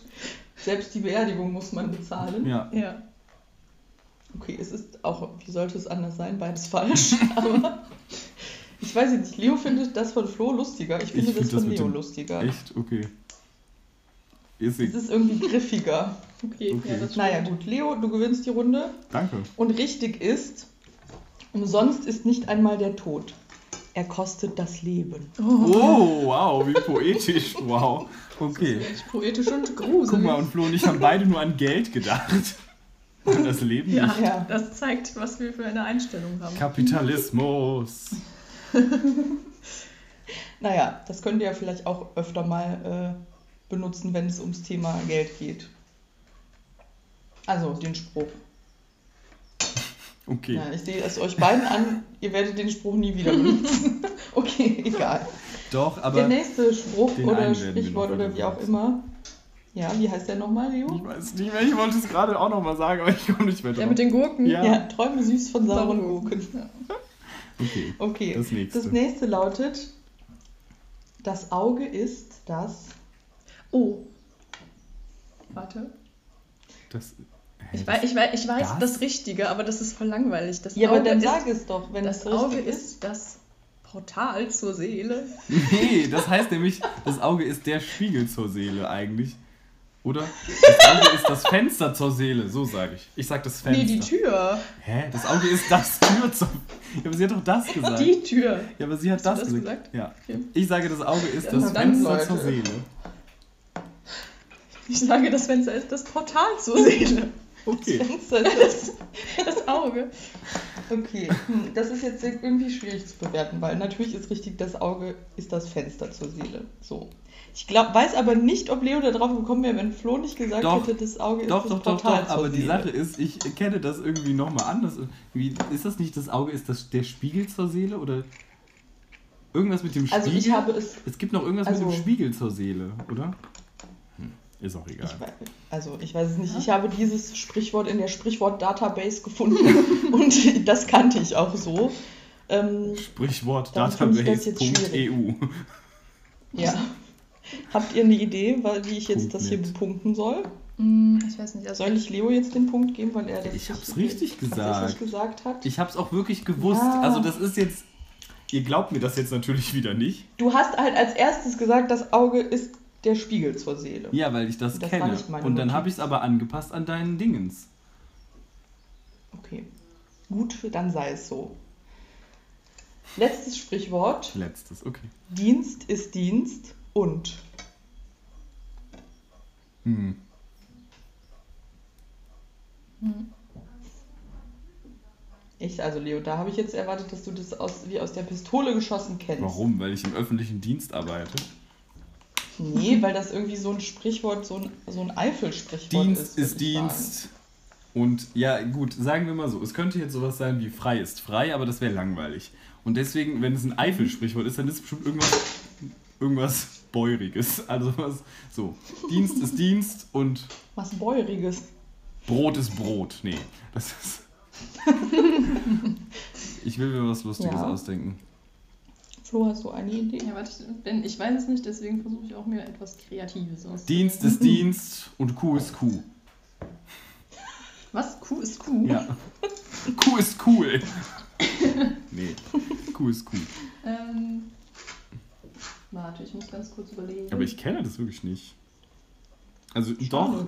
selbst die Beerdigung muss man bezahlen. Ja, ja. Okay, es ist auch, wie sollte es anders sein, beides falsch. (laughs) Aber ich weiß nicht, Leo findet das von Flo lustiger. Ich finde Ich find das das von mit Leo dem- lustiger. echt? Okay. Ist Es ist irgendwie griffiger. Okay, Okay. ja, das Naja, gut, Leo, du gewinnst die Runde. Danke. Und richtig ist, umsonst ist nicht einmal der Tod. Er kostet das Leben. Oh, wow, wie (laughs) poetisch. Wow. Okay. Echt poetisch und gruselig. Guck mal, und Flo und ich haben beide nur an Geld gedacht. An das Leben ja, nicht. Ja. das zeigt, was wir für eine Einstellung haben. Kapitalismus. (laughs) Naja, das könnt ihr ja vielleicht auch öfter mal äh, benutzen, wenn es ums Thema Geld geht. Also den Spruch. Okay. Ja, ich sehe es euch beiden an, ihr werdet den Spruch nie wieder benutzen. (laughs) okay, egal. Doch, der aber nächste Spruch oder Sprichwort oder wie auch immer. Ja, wie heißt der nochmal, Leo? ich weiß nicht mehr, ich wollte es gerade auch nochmal sagen, aber ich komme nicht mehr drauf. Der mit den Gurken? Ja. Ja, träume süß von sauren Gurken. (laughs) Okay, Okay, das nächste. das nächste lautet, das Auge ist das... Oh. Warte. Das, hä, Ich weiß, ich weiß, ich weiß Das? das? Richtige, aber das ist voll langweilig. Das Ja, aber Auge dann ist, sag es doch, wenn Das es Auge ist das Portal zur Seele. (laughs) Nee, das heißt nämlich, das Auge ist der Spiegel zur Seele eigentlich. Oder? Das Auge ist das Fenster zur Seele, so sage ich. Ich sag das Fenster. Nee, die Tür. Hä? Das Auge ist das Tür zur. Ja, aber sie hat doch das gesagt. Die Tür. Ja, aber sie hat Hast du das, das gesagt. gesagt? Ja. Okay. Ich sage, das Auge ist Ja, das Fenster Leute. zur Seele. Ich sage, das Fenster ist das Portal zur Seele. Okay. Fenster ist. Das Auge. Okay, hm, das ist jetzt irgendwie schwierig zu bewerten, weil natürlich ist richtig, das Auge ist das Fenster zur Seele. So. Ich glaub, weiß aber nicht, ob Leo da drauf gekommen wäre, wenn Flo nicht gesagt Doch. hätte, das Auge Doch, ist doch, das doch, Portal doch. zur Aber die. Sache ist, ich kenne das irgendwie nochmal anders. Wie, ist das nicht das Auge, ist das der Spiegel zur Seele? Oder irgendwas mit dem Spiegel? Also ich habe es. es gibt noch irgendwas Also- mit dem Spiegel zur Seele, oder? Hm, ist auch egal. Ich, also ich weiß es nicht. Ich habe dieses Sprichwort in der Sprichwort-Database gefunden (laughs) und das kannte ich auch so. Ähm, Sprichwort database.eu. ja. (laughs) Habt ihr eine Idee, weil- wie ich jetzt das hier Punkt net. bepunkten soll? Hm, Ich weiß nicht. Also Soll ich Leo jetzt den Punkt geben, weil er das Ich hab's richtig- gesagt. tatsächlich gesagt hat? Ich hab's auch wirklich gewusst. Ja. Also das ist jetzt. Ihr glaubt mir das jetzt natürlich wieder nicht. Du hast halt als erstes gesagt, das Auge ist der Spiegel zur Seele. Ja, weil ich das, Das war kenne. nicht meine Und dann habe ich es aber angepasst an deinen Dingens. Okay. Gut, dann sei es so. Letztes Sprichwort. Letztes, okay. Dienst ist Dienst und. Hm. Ich, also Leo, da habe ich jetzt erwartet, dass du das aus, wie aus der Pistole geschossen kennst. Warum? Weil ich im öffentlichen Dienst arbeite. Nee, weil das irgendwie so ein Sprichwort, so ein, so ein Eifel-Sprichwort Dienst ist. ist ich sagen. Dienst. Und ja, gut, sagen wir mal so, es könnte jetzt sowas sein wie frei ist frei, aber das wäre langweilig. Und deswegen, wenn es ein Eifel-Sprichwort ist, dann ist es bestimmt irgendwas, irgendwas Bäuriges. (laughs) Also was, so, Dienst ist Dienst und Was Bäuriges. Brot ist Brot. Nee, das ist... (laughs) ich will mir was Lustiges Ja. ausdenken. Flo, hast du eine Idee? Ja, warte, Ben, ich weiß es nicht, deswegen versuche ich auch mir etwas Kreatives auszudenken. Dienst ist Dienst und Kuh ist Kuh. Was? Kuh ist Kuh? Ja. (laughs) Kuh ist cool. nee, Kuh ist cool. Ähm, warte, ich muss ganz kurz überlegen. Aber ich kenne das wirklich nicht. Also Schade. doch.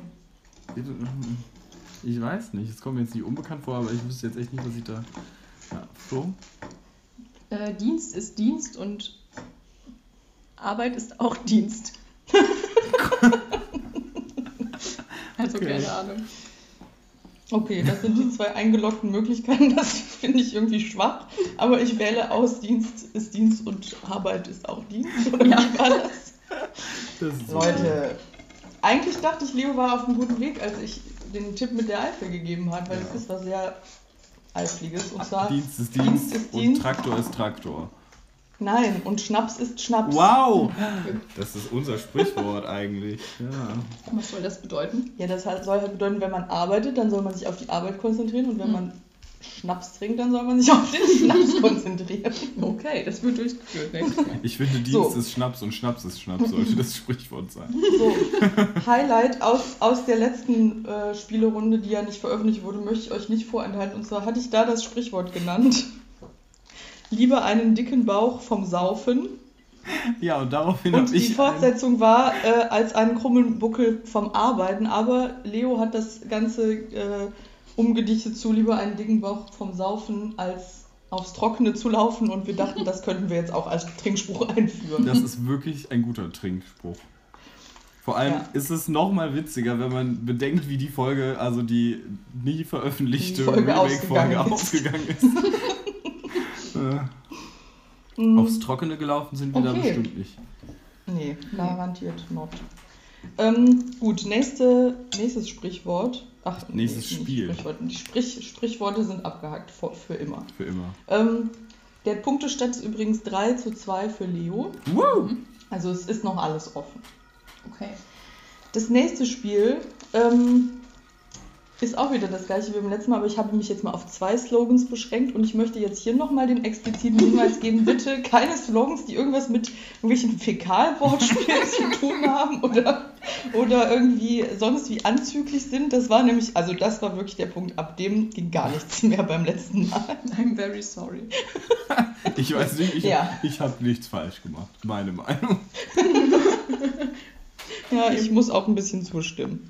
Ich weiß nicht, es kommt mir jetzt nicht unbekannt vor, aber ich wüsste jetzt echt nicht, was ich da. Ja, Flo? Äh, Dienst ist Dienst und Arbeit ist auch Dienst. (laughs) also Okay. keine Ahnung. Okay, das sind die zwei eingeloggten Möglichkeiten. Das finde ich irgendwie schwach. Aber ich wähle aus, Dienst ist Dienst und Arbeit ist auch Dienst. Oder Ja. wie war das? Das ist Leute, eigentlich dachte ich, Leo war auf einem guten Weg, als ich den Tipp mit der Eifel gegeben habe, weil Ja. das ist was sehr Eifliges. Und zwar, Dienst ist Dienst Dienst, ist und Dienst. Traktor ist Traktor. Nein, und Schnaps ist Schnaps. Wow! (laughs) Das ist unser Sprichwort eigentlich. (laughs) Ja. Was soll das bedeuten? Ja, das soll halt bedeuten, wenn man arbeitet, dann soll man sich auf die Arbeit konzentrieren und wenn Mhm. man Schnaps trinkt, dann soll man sich auf den Schnaps (laughs) konzentrieren. Okay, das wird durchgeführt. Mal. Ich finde, Dienst So. ist Schnaps und Schnaps ist Schnaps, sollte das Sprichwort sein. So, Highlight aus, aus der letzten äh, Spielerunde, die ja nicht veröffentlicht wurde, möchte ich euch nicht vorenthalten. Und zwar hatte ich da das Sprichwort genannt. Lieber einen dicken Bauch vom Saufen. Ja, und daraufhin habe die ich. ein- Fortsetzung war äh, als einen krummen Buckel vom Arbeiten. Aber Leo hat das Ganze äh, umgedichtet zu lieber einen dicken Bauch vom Saufen als aufs Trockene zu laufen. Und wir dachten, das könnten wir jetzt auch als Trinkspruch einführen. Das ist wirklich ein guter Trinkspruch. Vor allem Ja. ist es noch mal witziger, wenn man bedenkt, wie die Folge, also die nie veröffentlichte Die Folge Remake-Folge ausgegangen ausgegangen ist. Äh, aufs Trockene gelaufen sind wir da Okay. bestimmt nicht. Nee, garantiert not. Ähm, gut, nächste, nächstes Sprichwort. Ach, Nächstes nicht Spiel. Sprichwort. Die Sprich, Sprichworte sind abgehakt für, für immer. Für immer. Ähm, der Punktestand ist übrigens 3 zu 2 für Leo. Woo! Also es ist noch alles offen. Okay. Das nächste Spiel ähm, ist auch wieder das gleiche wie beim letzten Mal, aber ich habe mich jetzt mal auf zwei Slogans beschränkt und ich möchte jetzt hier nochmal den expliziten Hinweis geben, (laughs) bitte keine Slogans, die irgendwas mit irgendwelchen Fäkalwortspielen zu tun haben oder, oder irgendwie sonst wie anzüglich sind. Das war nämlich, also das war wirklich der Punkt, ab dem ging gar nichts mehr beim letzten Mal. I'm very sorry. Ich weiß nicht, ich, Ja. ich habe nichts falsch gemacht. Meine Meinung. (laughs) Ja, ich muss auch ein bisschen zustimmen.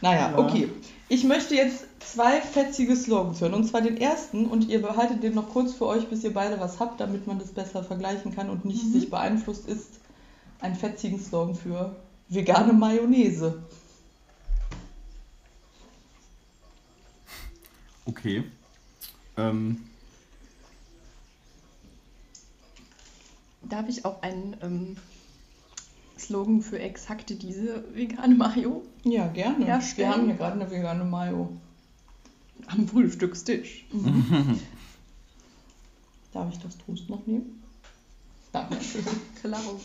Naja, Ja. okay. Ich möchte jetzt zwei fetzige Slogans hören. Und zwar den ersten und ihr behaltet den noch kurz für euch, bis ihr beide was habt, damit man das besser vergleichen kann und nicht Mhm. sich beeinflusst ist. Einen fetzigen Slogan für vegane Mayonnaise. Okay. Ähm, Darf ich auch einen ähm, Slogan für exakte diese vegane Mayo Ja, gerne. Herstellen. Wir haben hier gerade eine vegane Mayo. am Frühstückstisch? (laughs) Darf ich das Toast noch nehmen? Dankeschön. (laughs) Klaro.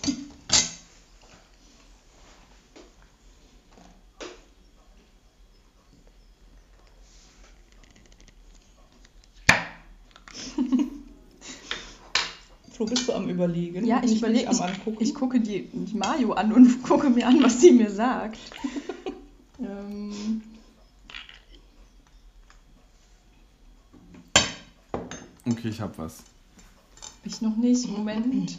Bist du am Überlegen? Ja, ich überlege, am ich, Angucken? ich gucke die, die Mayo an und (laughs) gucke mir an, was sie mir sagt. (laughs) ähm, okay, ich habe was. ich noch nicht. Moment.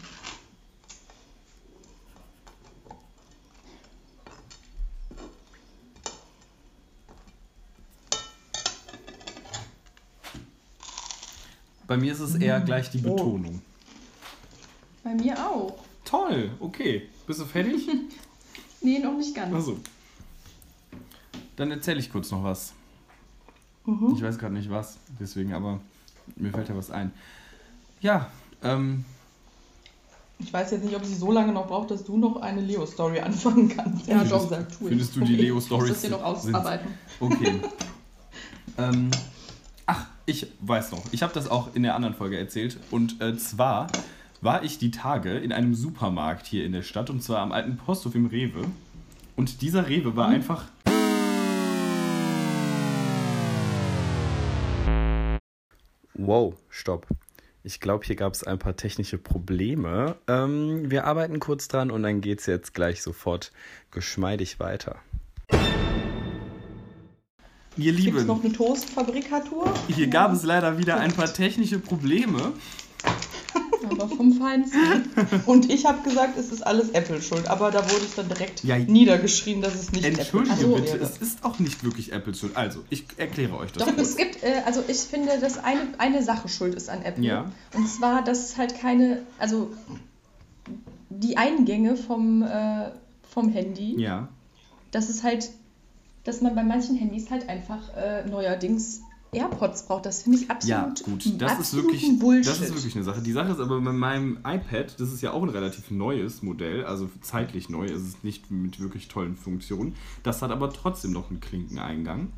Bei mir ist es eher gleich die Oh. Betonung. Bei mir auch. Toll, okay. Bist du fertig? (laughs) Nee, noch nicht ganz. Achso. dann erzähle ich kurz noch was. Mhm. Ich weiß gerade nicht was, deswegen, aber mir fällt ja was ein. Ja, ähm, Ich weiß jetzt nicht, ob sie so lange noch braucht, dass du noch eine Leo-Story (laughs) anfangen kannst. Ja, doch. gesagt, tu ich. findest du die Okay. Ich muss Leo-Stories das hier noch sind- ausarbeiten. Okay. (laughs) ähm, ach, ich weiß noch. Ich habe das auch in der anderen Folge erzählt. Und äh, zwar war ich die Tage in einem Supermarkt hier in der Stadt. Und zwar am alten Posthof im Rewe. Und dieser Rewe war einfach... Wow, stopp. Ich glaube, hier gab es ein paar technische Probleme. Ähm, wir arbeiten kurz dran und dann geht es jetzt gleich sofort geschmeidig weiter. Ihr Gibt es Lieben, noch eine Toastfabrikatur? hier gab es leider wieder ein paar technische Probleme. Aber vom Feinsten. Und ich habe gesagt, es ist alles Apple schuld, aber da wurde ich dann direkt Ja. niedergeschrien, dass es nicht Entschuldige Apple schuld bitte, wäre. es ist auch nicht wirklich Apple schuld. Also, ich erkläre euch das. Doch, kurz. es gibt, äh, also ich finde, dass eine, eine Sache schuld ist an Apple. Ja. Und zwar, dass es halt keine, also die Eingänge vom, äh, vom Handy, Ja. dass es halt, dass man bei manchen Handys halt einfach äh, neuerdings AirPods braucht. Das finde ich Ja, absolut gut, das ist, wirklich, Bullshit. das ist wirklich eine Sache. Die Sache ist aber bei meinem iPad, das ist ja auch ein relativ neues Modell, also zeitlich neu, es ist nicht mit wirklich tollen Funktionen. Das hat aber trotzdem noch einen Klinkeneingang.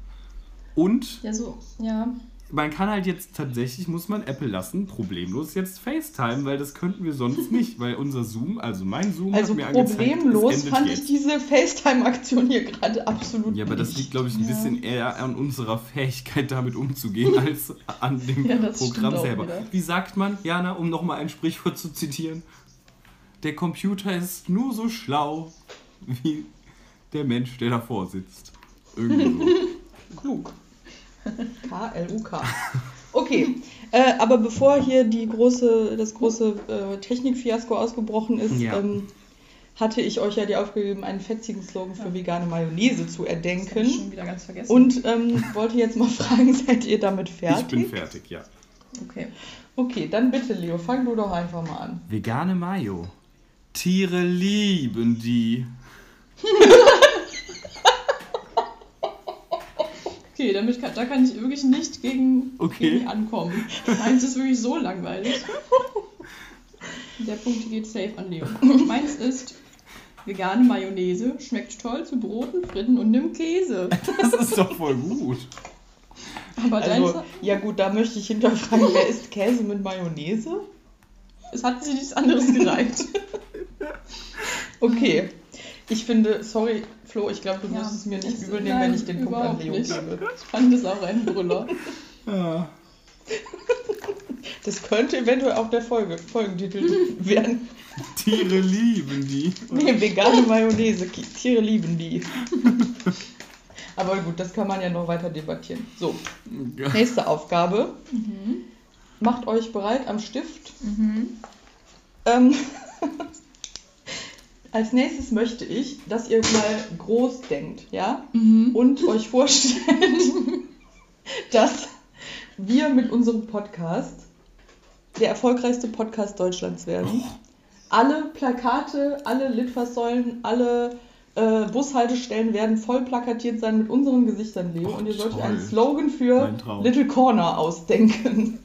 Und Ja, so, ja. Man kann halt jetzt tatsächlich, muss man Apple lassen, problemlos jetzt FaceTime, weil das könnten wir sonst (laughs) nicht, weil unser Zoom, also mein Zoom Also hat mir angezeigt, problemlos fand jetzt. ich diese FaceTime-Aktion hier gerade absolut Ja, aber das liegt, glaube ich, ein Ja. bisschen eher an unserer Fähigkeit, damit umzugehen, (laughs) als an dem Ja, Programm selber. Wie sagt man, Jana, um nochmal ein Sprichwort zu zitieren? Der Computer ist nur so schlau wie der Mensch, der davor sitzt. Irgendwie so. (laughs) Klug. K-L-U-K. Okay, äh, aber bevor hier die große, das große äh, Technikfiasko ausgebrochen ist, Ja. ähm, hatte ich euch ja die aufgegeben, einen fetzigen Slogan für vegane Mayonnaise zu Das hab ich schon erdenken. wieder ganz vergessen. Und ähm, wollte jetzt mal (laughs) fragen, seid ihr damit fertig? Ich bin fertig, ja. okay. Okay, dann bitte, Leo, fang du doch einfach mal an. Vegane Mayo. Tiere lieben die. (laughs) Okay, damit kann, da kann ich wirklich nicht gegen, Okay. gegen ankommen. Meins ist wirklich so langweilig. (laughs) Der Punkt geht safe an Leo. Meins ist vegane Mayonnaise, schmeckt toll zu Broten, Fritten und einem Käse. Das ist doch voll gut. Aber Also, ja gut, da möchte ich hinterfragen, wer isst Käse mit Mayonnaise? es hat sich nichts anderes gereicht. Okay. Ich finde, sorry, Flo, ich glaube, du Ja, wirst es mir nicht übel nehmen, wenn ich den Punkt an Leo nicht. gebe. Ich fand das auch ein Brüller. Ja. Das könnte eventuell auch der Folge, Folgentitel (laughs) werden. Tiere lieben die. Nee, vegane Mayonnaise. Tiere lieben die. Aber gut, das kann man ja noch weiter debattieren. So, nächste Aufgabe. Macht euch bereit am Stift. Ähm, (laughs) als nächstes möchte ich, dass ihr mal groß denkt, ja? Und euch vorstellt, (laughs) dass wir mit unserem Podcast der erfolgreichste Podcast Deutschlands werden. Alle Plakate, alle Litfaßsäulen, alle äh, Bushaltestellen werden voll plakatiert sein mit unseren Gesichtern, Leo. Och, und ihr sollt euch toll. einen Slogan für. Little Corner ausdenken.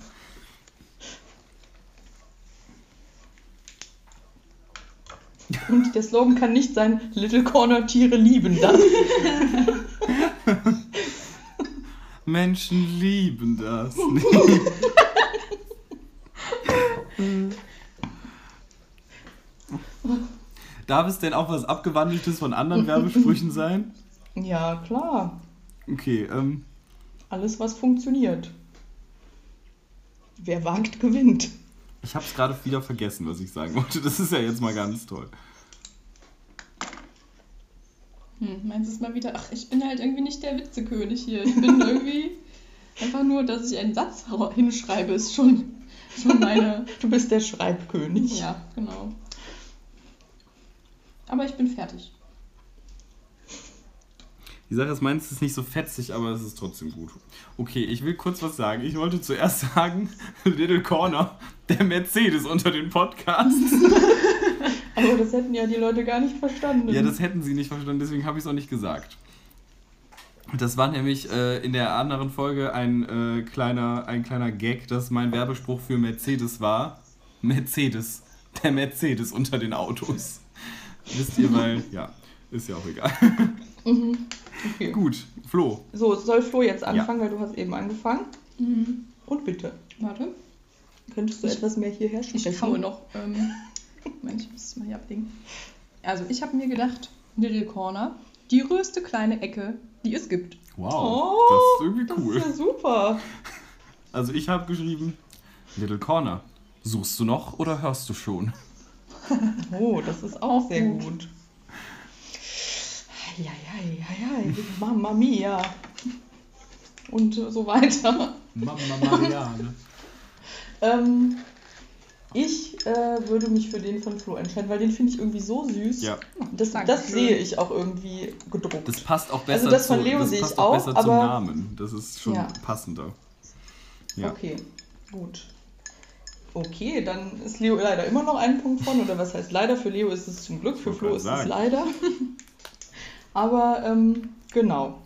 Und der Slogan kann nicht sein, Little Corner Tiere lieben das. (laughs) Menschen lieben das. (laughs) (laughs) Darf es denn auch was Abgewandeltes von anderen Werbesprüchen sein? Ja, klar. Okay, ähm, Alles, was funktioniert. Wer wagt, gewinnt. ich habe es gerade wieder vergessen, was ich sagen wollte. Das ist ja jetzt mal ganz toll. Hm, meins ist mal wieder, ach, ich bin halt irgendwie nicht der Witzekönig hier. Ich bin (laughs) irgendwie einfach nur, dass ich einen Satz hinschreibe, ist schon, schon meine. (laughs) Du bist der Schreibkönig. Ja, genau. Aber ich bin fertig. Die Sache ist, meins ist nicht so fetzig, aber es ist trotzdem gut. Okay, ich will kurz was sagen. Ich wollte zuerst (laughs) sagen, Little Corner, der Mercedes unter den Podcasts. Aber das hätten ja die Leute gar nicht verstanden. Ja, das hätten sie nicht verstanden, deswegen habe ich es auch nicht gesagt. Das war nämlich äh, in der anderen Folge ein, äh, kleiner, ein kleiner Gag, dass mein Werbespruch für Mercedes war. Mercedes. Der Mercedes unter den Autos. Wisst ihr, weil, ja, ist ja auch egal. (laughs) Okay. Gut, Flo. So, soll Flo jetzt anfangen, weil du hast eben angefangen? Mhm. Und bitte, Warte, könntest du Ich- etwas mehr hierher sprechen? ich kaue noch. Ähm, Moment, ich muss es mal hier ablegen. Also, ich habe mir gedacht, Little Corner, die größte kleine Ecke, die es gibt. Wow, Oh, das ist irgendwie Das cool. ist ja super. (laughs) Also ich habe geschrieben, Little Corner, suchst du noch oder hörst du schon? (laughs) Oh, das ist auch sehr Gut. gut. Ja, ja, ja, ja, Mamma mia. Und so weiter. Mama Marianne. (laughs) Ähm, ich äh, würde mich für den von Flo entscheiden, weil den finde ich irgendwie so süß. Ja, Das, das sehe ich auch irgendwie gedruckt. das passt auch besser, Also das von Leo sehe ich passt auch, besser zum aber- Namen. Das ist schon Ja. passender. Ja. Okay, gut. Okay, dann ist Leo leider immer noch einen Punkt von, oder was heißt leider? Für Leo ist es zum Glück, für Flo ist es sagen. leider. (laughs) Aber ähm, genau.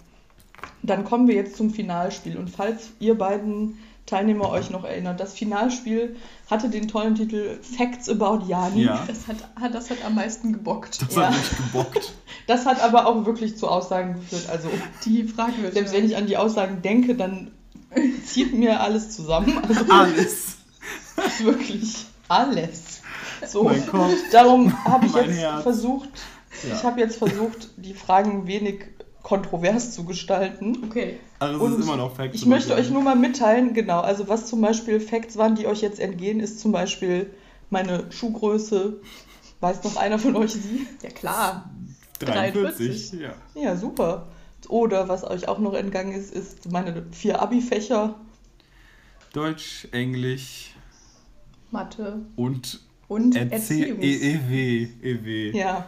Dann kommen wir jetzt zum Finalspiel. Und falls ihr beiden Teilnehmer euch noch erinnert, das Finalspiel hatte den tollen Titel Facts About Yani. Ja, Das hat, hat, das hat am meisten gebockt. das Ja. hat mich gebockt. Das hat aber auch wirklich zu Aussagen geführt. Also Die Frage wird. selbst wenn ich an die Aussagen denke, dann zieht mir alles zusammen. Also Alles. (laughs) wirklich alles. So. Mein Kopf. Darum habe ich jetzt Herz. versucht, Ja. ich habe jetzt versucht, die Fragen wenig kontrovers zu gestalten. Okay. Also Und ist immer noch Facts. Ich möchte euch nur mal mitteilen, genau, also was zum Beispiel Facts waren, die euch jetzt entgehen, ist zum Beispiel meine Schuhgröße. Weiß noch einer von euch sie? Ja, klar. 43. Ja. Ja, super. Oder was euch auch noch entgangen ist, ist meine vier Abi-Fächer. Deutsch, Englisch Mathe und und Erzie Erziehungs. E EW. EW. Ja.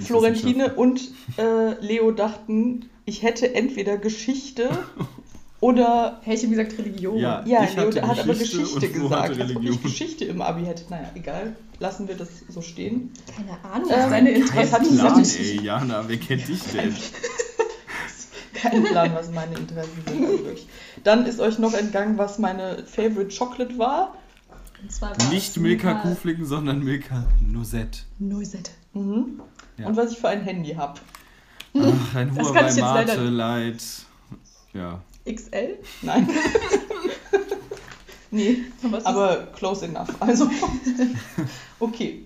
Florentine und äh, Leo dachten, ich hätte entweder Geschichte (laughs) oder Hätte ich ihm gesagt Religion. Ja. Ja, Ich Leo hatte hat aber Geschichte Geschichte und Flo gesagt. Als ob ich. Geschichte im Abi hätte. Naja, egal. Lassen wir das so stehen. Keine Ahnung, Ähm, was deine Interessen hat Plan, sind. ey, Jana, wer kennt dich denn? (laughs) Kein Plan, was meine Interessen sind. Also. Dann ist euch noch entgangen, was meine Favorite Chocolate war. Und zwar war Nicht Milka Milka Kuhflicken, sondern Milka Noisette. Noisette. Mhm. Ja. Und was ich für ein Handy habe. Ach, ein (laughs) Das Huawei kann ich jetzt Mate leider- Light. Ja. XL? Nein. (laughs) nee, aber close enough. Also, (laughs) okay.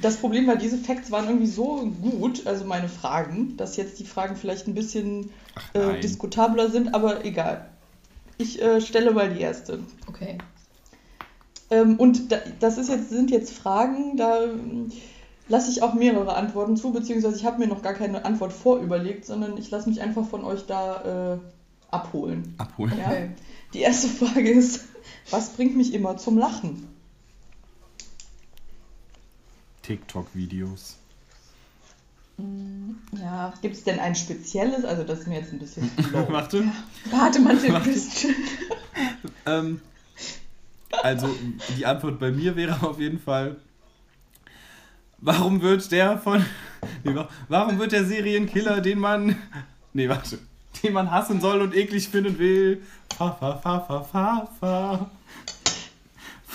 Das Problem war, diese Facts waren irgendwie so gut, also meine Fragen, dass jetzt die Fragen vielleicht ein bisschen äh, diskutabler sind, aber egal. Ich äh, stelle mal die erste. Okay. Ähm, und da, das ist jetzt, sind jetzt Fragen, da lasse ich auch mehrere Antworten zu, beziehungsweise ich habe mir noch gar keine Antwort vorüberlegt, sondern ich lasse mich einfach von euch da äh, abholen. Abholen. Ja? Okay. Die erste Frage ist, was bringt mich immer zum Lachen? TikTok-Videos. Mm, Ja. Gibt es denn ein spezielles? Also das ist mir jetzt ein bisschen. (laughs) Warte. Bademantel Warte. Christian. Ähm, also, die Antwort bei mir wäre auf jeden Fall: Warum wird der von. Nee, wa- warum wird der Serienkiller, den man. Nee, warte. Den man hassen soll und eklig finden will. Fa, fa, fa, fa, fa, fa.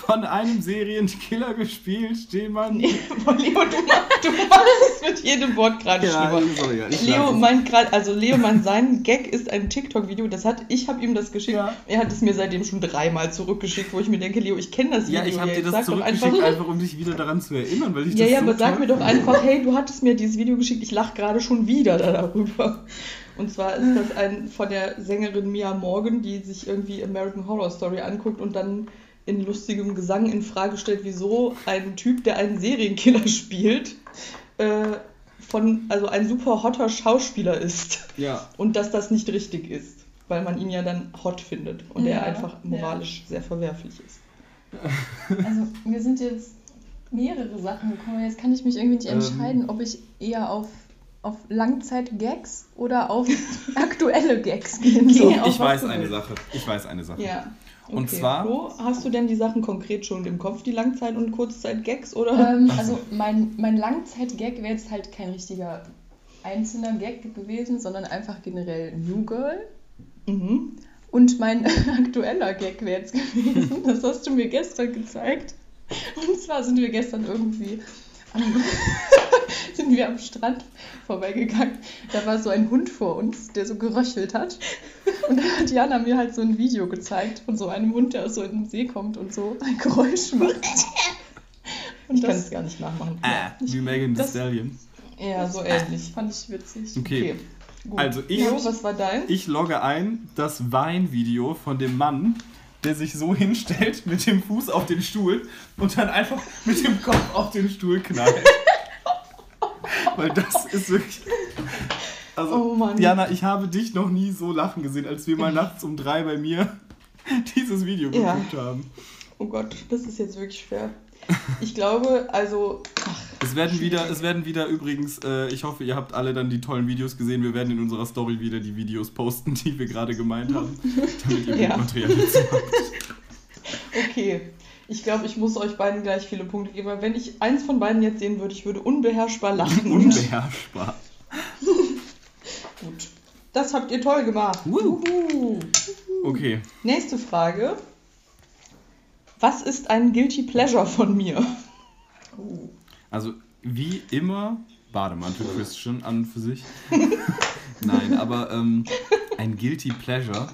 Von einem Serienkiller gespielt, den man. Nee, Leo, du machst, du machst es mit jedem Wort gerade sorry, ja, ich Leo meint gerade, also Leo meint, sein Gag ist ein TikTok-Video, das hat, ich habe ihm das geschickt. Ja. Er hat es mir seitdem schon dreimal zurückgeschickt, wo ich mir denke, Leo, ich kenne das Video. Ja, ich habe dir das zurückgeschickt, einfach, einfach um dich wieder daran zu erinnern, weil ich Ja, das ja, so aber sag mir doch einfach, hey, du hattest mir dieses Video geschickt, ich lache gerade schon wieder darüber. Und zwar ist das ein von der Sängerin Mia Morgan, die sich irgendwie American Horror Story anguckt und dann in lustigem Gesang in Frage stellt, wieso ein Typ, der einen Serienkiller spielt, äh, von, also ein super hotter Schauspieler ist. Ja, Und dass das nicht richtig ist, weil man ihn ja dann hot findet und Ja, er einfach ja. moralisch sehr verwerflich ist. (laughs) Also, mir sind jetzt mehrere Sachen gekommen. Jetzt kann ich mich irgendwie nicht Ähm. entscheiden, ob ich eher auf, auf Langzeit-Gags oder auf (laughs) aktuelle Gags gehen auf ich weiß eine. Sache. Ich weiß eine Sache. Ja. Und Okay. zwar- Flo, hast du denn die Sachen konkret schon im Kopf, die Langzeit- und Kurzzeit-Gags, oder? Ähm, (laughs) also mein, mein Langzeit-Gag wäre jetzt halt kein richtiger einzelner Gag gewesen, sondern einfach generell New Girl. Mhm. Und mein (laughs) aktueller Gag wäre jetzt gewesen, (laughs) das hast du mir gestern gezeigt. Und zwar sind wir gestern irgendwie (laughs) sind wir am Strand vorbeigegangen. Da war so ein Hund vor uns, der so geröchelt hat. Und dann hat Jana mir halt so ein Video gezeigt von so einem Hund, der aus so in den See kommt und so ein Geräusch macht. (laughs) Und Ich kann das es gar nicht nachmachen. Ah, wie Megan Thee Das- Stallion. Ja, so ähnlich. fand ich witzig. Okay. Gut. Also ich- Leo, was war dein? Ich logge ein das Wein-Video von dem Mann, der sich so hinstellt mit dem Fuß auf den Stuhl und dann einfach mit dem Kopf auf den Stuhl knallt. (laughs) Weil das ist wirklich. Also, Oh Mann. Diana, ich habe dich noch nie so lachen gesehen, als wir mal nachts um drei bei mir dieses Video Ja. geguckt haben. Oh Gott, das ist jetzt wirklich schwer. Ich glaube, also, Es werden wieder, es werden wieder übrigens, äh, ich hoffe, ihr habt alle dann die tollen Videos gesehen. Wir werden in unserer Story wieder die Videos posten, die wir gerade gemeint haben, (laughs) damit ihr Ja. Bildmaterial dazu habt. okay. Ich glaube, ich muss euch beiden gleich viele Punkte geben, weil wenn ich eins von beiden jetzt sehen würde, ich würde unbeherrschbar lachen. (laughs) Unbeherrschbar. (laughs) gut. Das habt ihr toll gemacht. Juhu. Okay. Nächste Frage. Was ist ein Guilty Pleasure von mir? Oh. Also, wie immer, Bademantel Christian an und für sich. (laughs) Nein, aber ähm, ein Guilty Pleasure.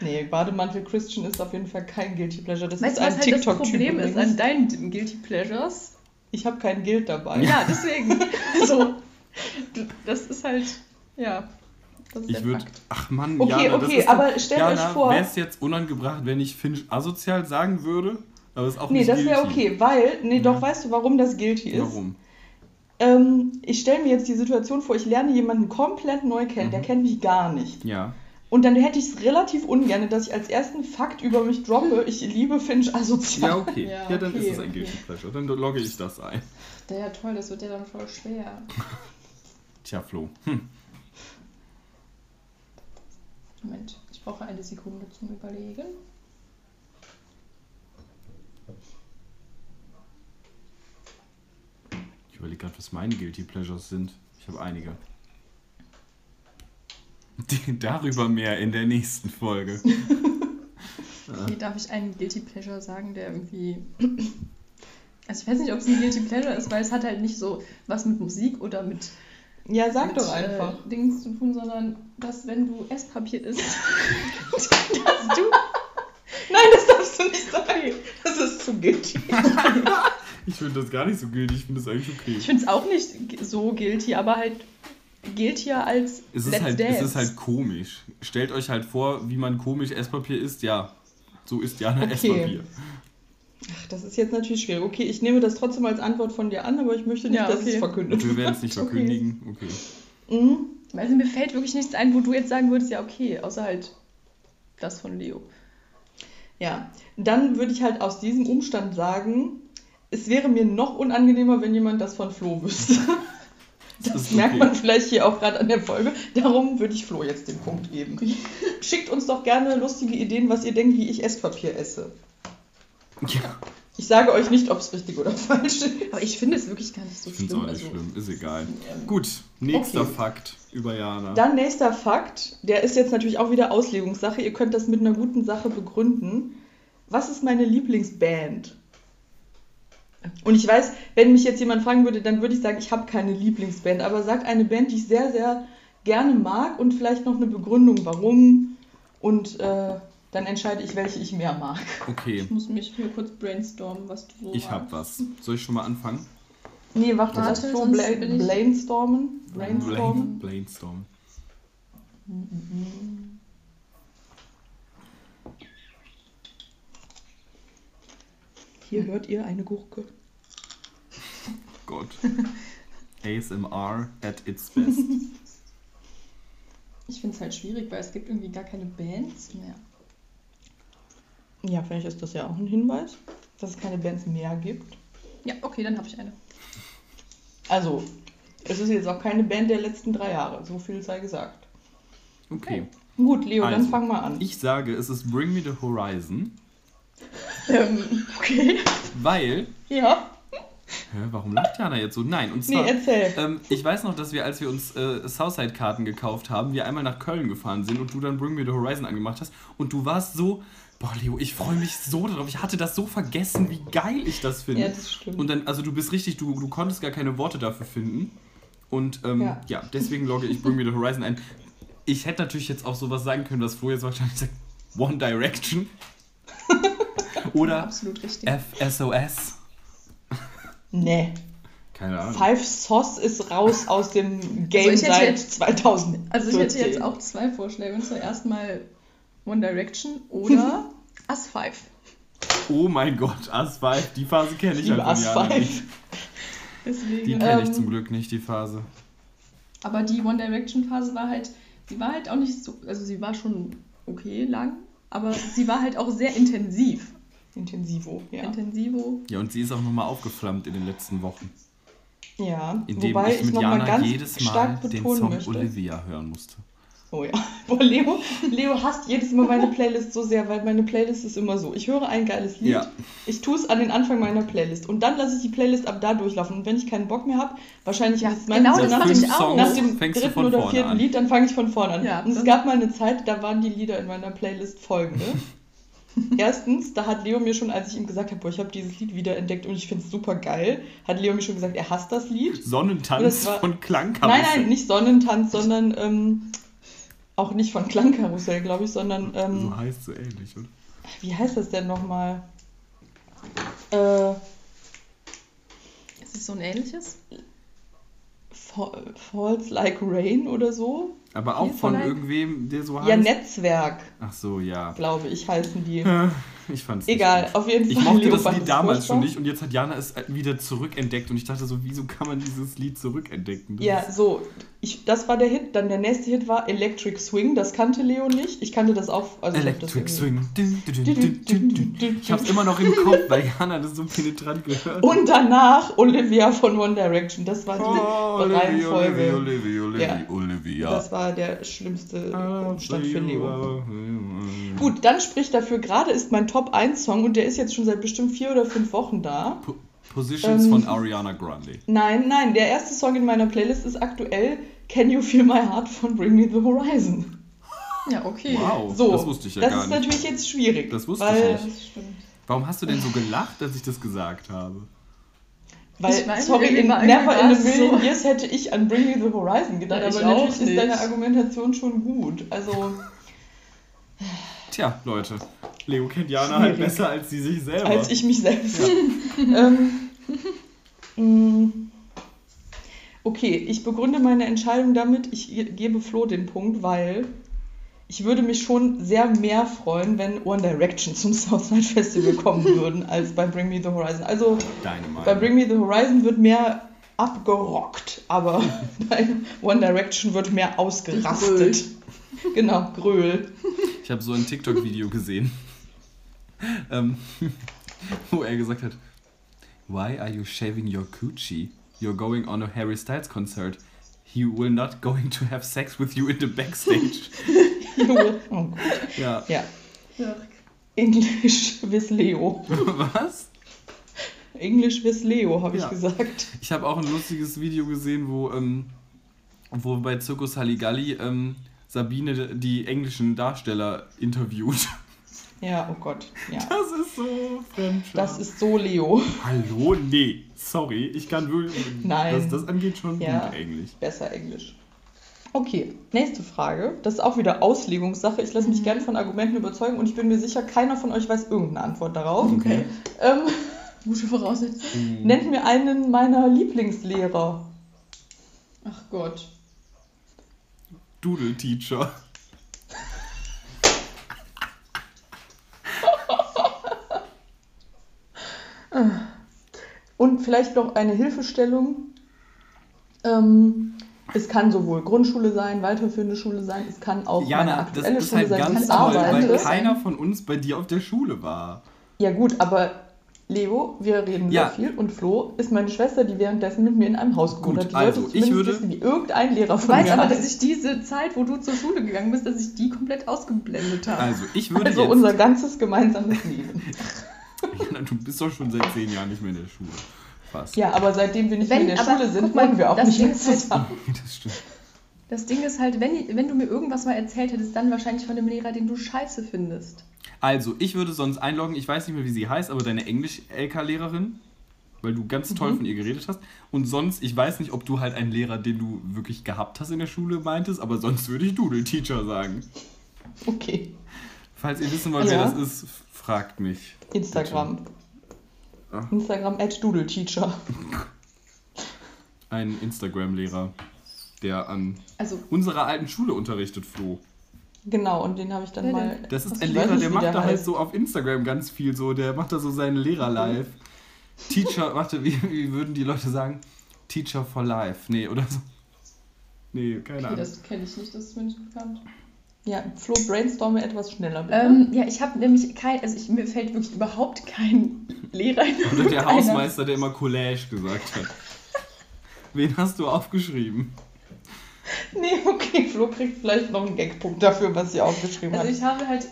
Nee, Bademantel Christian ist auf jeden Fall kein Guilty Pleasure. Das Weißt ist du, was ein halt das. Problem ist übrigens. an deinen Guilty Pleasures? Ich habe kein Guild dabei. Ja, deswegen. (laughs) so. Das ist halt, ja. Das ist Ich würde. Ach Mann, Okay, Jana, das okay, ist doch- aber stellt euch Jana, vor- Wäre es jetzt unangebracht, wenn ich Finch asozial sagen würde? Aber ist auch Nee, nicht das wäre okay, weil, nee, Ja. doch, weißt du, warum das guilty ist? Warum? Ähm, ich stelle mir jetzt die Situation vor, ich lerne jemanden komplett neu kennen, der Mhm. kennt mich gar nicht. Ja. Und dann hätte ich es relativ ungern, dass ich als ersten Fakt über mich droppe, ich liebe Finch asozial. Ja, okay. Ja, Ja, dann okay, ist es ein okay. Guilty Pleasure. Dann logge ich das ein. Der ja toll, das wird ja dann voll schwer. (laughs) Tja, Flo. Hm. Moment, ich brauche eine Sekunde zum Überlegen. Ich überlege gerade, was meine Guilty Pleasures sind. Ich habe einige. Die, darüber mehr in der nächsten Folge. (laughs) Okay, darf ich einen Guilty Pleasure sagen, der irgendwie. (clears throat) Also ich weiß nicht, ob es ein Guilty Pleasure ist, weil es hat halt nicht so was mit Musik oder mit, Ja, sag mit doch einfach. Äh, Dings zu tun, sondern dass wenn du Esspapier isst, (laughs) dass du. Nein, das darfst du nicht sagen. Das ist zu guilty. (laughs) Ich finde das gar nicht so guilty. Ich finde das eigentlich okay. Ich finde es auch nicht so guilty, aber halt guiltier als Es ist, Let's halt, Dance. es ist halt komisch. Stellt euch halt vor, wie man komisch Esspapier isst. Ja, so isst Jana Okay. Esspapier. Ach, das ist jetzt natürlich schwierig. Okay, ich nehme das trotzdem als Antwort von dir an, aber ich möchte nicht, Ja, dass okay. es verkündet Wir werden es nicht (laughs) Okay. verkündigen. Okay. Mhm. Also mir fällt wirklich nichts ein, wo du jetzt sagen würdest, ja okay, außer halt das von Leo. Ja, dann würde ich halt aus diesem Umstand sagen, es wäre mir noch unangenehmer, wenn jemand das von Flo wüsste. (laughs) Das ist merkt okay. man vielleicht hier auch gerade an der Folge. Darum würde ich Flo jetzt den Punkt geben. (laughs) Schickt uns doch gerne lustige Ideen, was ihr denkt, wie ich Esspapier esse. Ja, Ich sage euch nicht, ob es richtig oder falsch ist. Aber ich finde es wirklich gar nicht so ich finde es schlimm. auch nicht also, schlimm. Ist egal. ähm, Gut, nächster Okay. Fakt über Jana. Dann nächster Fakt, der ist jetzt natürlich auch wieder Auslegungssache. Ihr könnt das mit einer guten Sache begründen. Was ist meine Lieblingsband? Und ich weiß, wenn mich jetzt jemand fragen würde, dann würde ich sagen, ich habe keine Lieblingsband. Aber sagt eine Band, die ich sehr, sehr gerne mag und vielleicht noch eine Begründung, warum. Und äh, dann entscheide ich, welche ich mehr mag. Okay, Ich muss mich nur kurz brainstormen, was du so ich habe was. Soll ich schon mal anfangen? Nee, warte, Warte, das so sonst bla ich- brainstormen. Brainstormen. Blaine- Hier hört ihr eine Gurke. Gott. (laughs) ASMR at its best. Ich finde es halt schwierig, weil es gibt irgendwie gar keine Bands mehr. Ja, vielleicht ist das ja auch ein Hinweis, dass es keine Bands mehr gibt. Ja, okay, dann habe ich eine. Also, es ist jetzt auch keine Band der letzten drei Jahre, so viel sei gesagt. Okay. Gut, Leo, dann Also, fang mal an. Ich sage, es ist Bring Me the Horizon, ähm, okay. weil Ja. Hä, warum lacht Jana jetzt so? Nein, und Nee, zwar, erzähl. ähm, ich weiß noch, dass wir, als wir uns äh, Southside-Karten gekauft haben, wir einmal nach Köln gefahren sind und du dann Bring Me the Horizon angemacht hast und du warst so, boah Leo, ich freue mich so darauf. Ich hatte das so vergessen, wie geil ich das finde. Ja, das stimmt. Und dann, also du bist richtig, du, du konntest gar keine Worte dafür finden. Und ähm, ja. Ja. deswegen logge ich Bring Me the Horizon ein. Ich hätte natürlich jetzt auch sowas sagen können, was Flo jetzt wahrscheinlich sagt, One Direction. Oder Absolut richtig. FSOS. Nee. Keine Ahnung. Five Sauce ist raus aus dem Game Also seit jetzt- 2000. Also ich hätte jetzt auch zwei Vorschläge. Und zwar erstmal One Direction oder (laughs) Us 5. Oh mein Gott, Asphalt, die Phase kenne ich, Ich von Jana Asphalt. nicht. Die Deswegen. kenne ich Ähm, zum Glück nicht, die Phase. Aber die One Direction Phase war halt, sie war halt auch nicht so, also sie war schon okay lang, aber sie war halt auch sehr intensiv. Intensivo, ja. Intensivo. Ja, und sie ist auch nochmal aufgeflammt in den letzten Wochen. Ja, Indem wobei ich ich mit nochmal Jana ganz jedes Mal stark den betonen Song möchte. Olivia hören musste. Oh ja. (laughs) Boah, Leo, Leo hasst jedes Mal meine Playlist so sehr, weil meine Playlist ist immer so. Ich höre ein geiles Lied, Ja. ich tue es an den Anfang meiner Playlist und dann lasse ich die Playlist ab da durchlaufen. Und wenn ich keinen Bock mehr habe, wahrscheinlich Ja, ist es meistens genau so das nach, dem, ich. Songs nach dem fängst du dritten oder vierten an. Lied, dann fange ich von vorne an. Ja, und es gab mal eine Zeit, da waren die Lieder in meiner Playlist folgende. (laughs) (laughs) Erstens, da hat Leo mir schon, als ich ihm gesagt habe, boah, ich habe dieses Lied wiederentdeckt und ich finde es super geil, hat Leo mir schon gesagt, er hasst das Lied. Sonnentanz war- von Klangkarussell. Nein, nein, nicht Sonnentanz, sondern ähm, auch nicht von Klangkarussell, glaube ich, sondern ähm, So heißt so ähnlich, oder? wie heißt das denn nochmal? Äh, Ist es so ein ähnliches? Fa- Falls Like Rain oder so? Aber auch von irgendwem, der so heißt. Ja, Netzwerk, Ach so, ja. glaube ich, heißen die. (laughs) (laughs) Ich fand's Egal, nicht auf jeden Ich Fall. mochte Leo das Lied damals schon nicht und jetzt hat Jana es wieder zurückentdeckt und ich dachte so, wieso kann man dieses Lied zurückentdecken? Das Ja, so, ich, das war der Hit. Dann der nächste Hit war Electric Swing. Das kannte Leo nicht. Ich kannte das auch. Also ich Electric Swing. Ich hab's immer noch im Kopf, weil Jana das so penetrant gehört. Und danach Olivia von One Direction. Das war die Oh, Olivia, Reihenfolge. Olivia, Olivia, Ja. Olivia. Das war der schlimmste Umstand für Leo. Gut. Dann spricht dafür, gerade ist mein Top 1 Song und der ist jetzt schon seit bestimmt vier oder fünf Wochen da. Positions Ähm, von Ariana Grande. Nein, nein, der erste Song in meiner Playlist ist aktuell Can You Feel My Heart von Bring Me the Horizon. Ja, okay. Wow, So, das wusste ich ja das gar ist nicht. natürlich jetzt schwierig. Das wusste weil, ich nicht. Das stimmt. Warum hast du denn so gelacht, als ich das gesagt habe? Weil, Ich weiß sorry, in Never in a Million so. Years hätte ich an Bring Me the Horizon gedacht, Ja, aber natürlich ist deine. Argumentation schon gut. Also, (laughs) Tja, Leute, Leo kennt Jana halt Schwierig. besser als sie sich selber. als ich mich selbst. (laughs) ähm, mh, okay, ich begründe meine Entscheidung damit, ich ge- gebe Flo den Punkt, weil ich würde mich schon sehr mehr freuen, wenn One Direction zum Southside Festival kommen (laughs) würden, als bei Bring Me the Horizon. Also bei Bring Me the Horizon wird mehr abgerockt, aber (laughs) bei One Direction wird mehr ausgerastet. (laughs) Genau, Gröl. Ich habe so ein TikTok-Video gesehen, (laughs) ähm, (laughs) wo er gesagt hat, Why are you shaving your coochie? You're going on a Harry Styles concert. He will not going to have sex with you in the backstage. Oh Gott. ja. Ja. Englisch with Leo. Was? Englisch with Leo, habe ich Ja. gesagt. Ich habe auch ein lustiges Video gesehen, wo, ähm, wo bei Zirkus Halligalli ähm, Sabine die englischen Darsteller interviewt. Ja, oh Gott. Ja. Das ist so fremd. Das ist so Leo. Hallo? Nee, sorry. Ich kann wirklich. Nein. Was das angeht, schon Ja. gut Englisch. Besser Englisch. Okay, nächste Frage. Das ist auch wieder Auslegungssache. Ich lasse mich gerne von Argumenten überzeugen und ich bin mir sicher, keiner von euch weiß irgendeine Antwort darauf. Okay. Ähm, Gute Voraussetzung. Mhm. nennt mir einen meiner Lieblingslehrer. Ach Gott. Doodle Teacher. Und vielleicht noch eine Hilfestellung. Ähm, es kann sowohl Grundschule sein, weiterführende Schule sein, es kann auch meine Jana, das aktuelle ist Schule halt sein, ganz toll, weil keiner von uns bei dir auf der Schule war. Ja gut, aber Leo, wir reden Ja. sehr viel und Flo ist meine Schwester, die währenddessen mit mir in einem Haus gewohnt hat. Die also, ich würde- wissen, wie irgendein Lehrer Ich von weiß mir aber, heißt. dass ich diese Zeit, wo du zur Schule gegangen bist, dass ich die komplett ausgeblendet habe. Also, ich würde Also jetzt. unser ganzes gemeinsames Leben. (laughs) Jana, du bist doch schon seit zehn Jahren nicht mehr in der Schule. Fast. Ja, aber seitdem wir nicht Wenn- mehr in der Schule sind, wohnen wir auch nicht mehr ist halt- zusammen. (laughs) Das stimmt. Das Ding ist halt, wenn, wenn du mir irgendwas mal erzählt hättest, dann wahrscheinlich von dem Lehrer, den du scheiße findest. Also, ich würde sonst einloggen, ich weiß nicht mehr, wie sie heißt, aber deine Englisch-LK-Lehrerin, weil du ganz toll Mhm. von ihr geredet hast. Und sonst, ich weiß nicht, ob du halt einen Lehrer, den du wirklich gehabt hast in der Schule, meintest, aber sonst würde ich Doodle-Teacher sagen. Okay, Falls ihr wissen wollt, Ja. wer das ist, fragt mich. Instagram. Instagram at doodleteacher. Ein Instagram-Lehrer, der an Also, unserer alten Schule unterrichtet, Flo. Genau, und den habe ich dann Wer mal. Das ist ein Lehrer, nicht, der macht der da halt heißt. so auf Instagram ganz viel so. Der macht da so seinen Lehrer live. Teacher, warte, wie, wie würden die Leute sagen? Teacher for life. Nee, oder so. Nee, keine okay, Ahnung. das kenne ich nicht, das ist mir nicht bekannt. Ja, Flo, brainstorme etwas schneller, bitte. Ähm, ja, ich habe nämlich kein, also ich, mir fällt wirklich überhaupt kein (laughs) Lehrer in Oder der Hausmeister, der immer Collage gesagt hat. (laughs) Wen hast du aufgeschrieben? (laughs) Nee, okay, Flo kriegt vielleicht noch einen Gagpunkt dafür, was sie aufgeschrieben Also hat. ich habe halt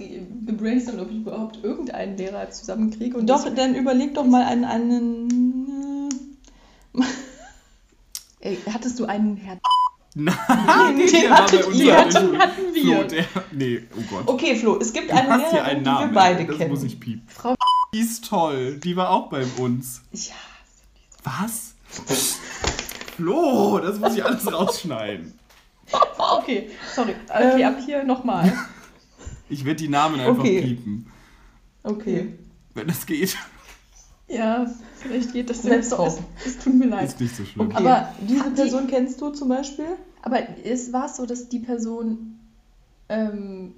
gebrainstormt, ob ich überhaupt irgendeinen Lehrer zusammenkriege. Und Doch, das- dann überleg doch mal einen. einen Ey, hattest du einen Herrn? Nein, (laughs) den der war bei hattet ihr. Schule. hatten wir. Flo, der. Nee, oh Gott. okay, Flo, es gibt Du eine Lehrerin, einen die Namen. wir beide das kennen. muss ich piepen. Frau. Die ist toll. Die war auch bei uns. Ja. Was? Flo, das muss ich alles rausschneiden. (laughs) Okay, sorry. Okay, Ähm. ab hier nochmal. Ich werde die Namen einfach Okay. piepen, Okay. wenn das geht. Ja, vielleicht geht das jetzt. hope. Es, es tut mir leid. Ist nicht so schlimm. okay. Aber diese die- Person kennst du zum Beispiel? Aber es war so, dass die Person. Ähm,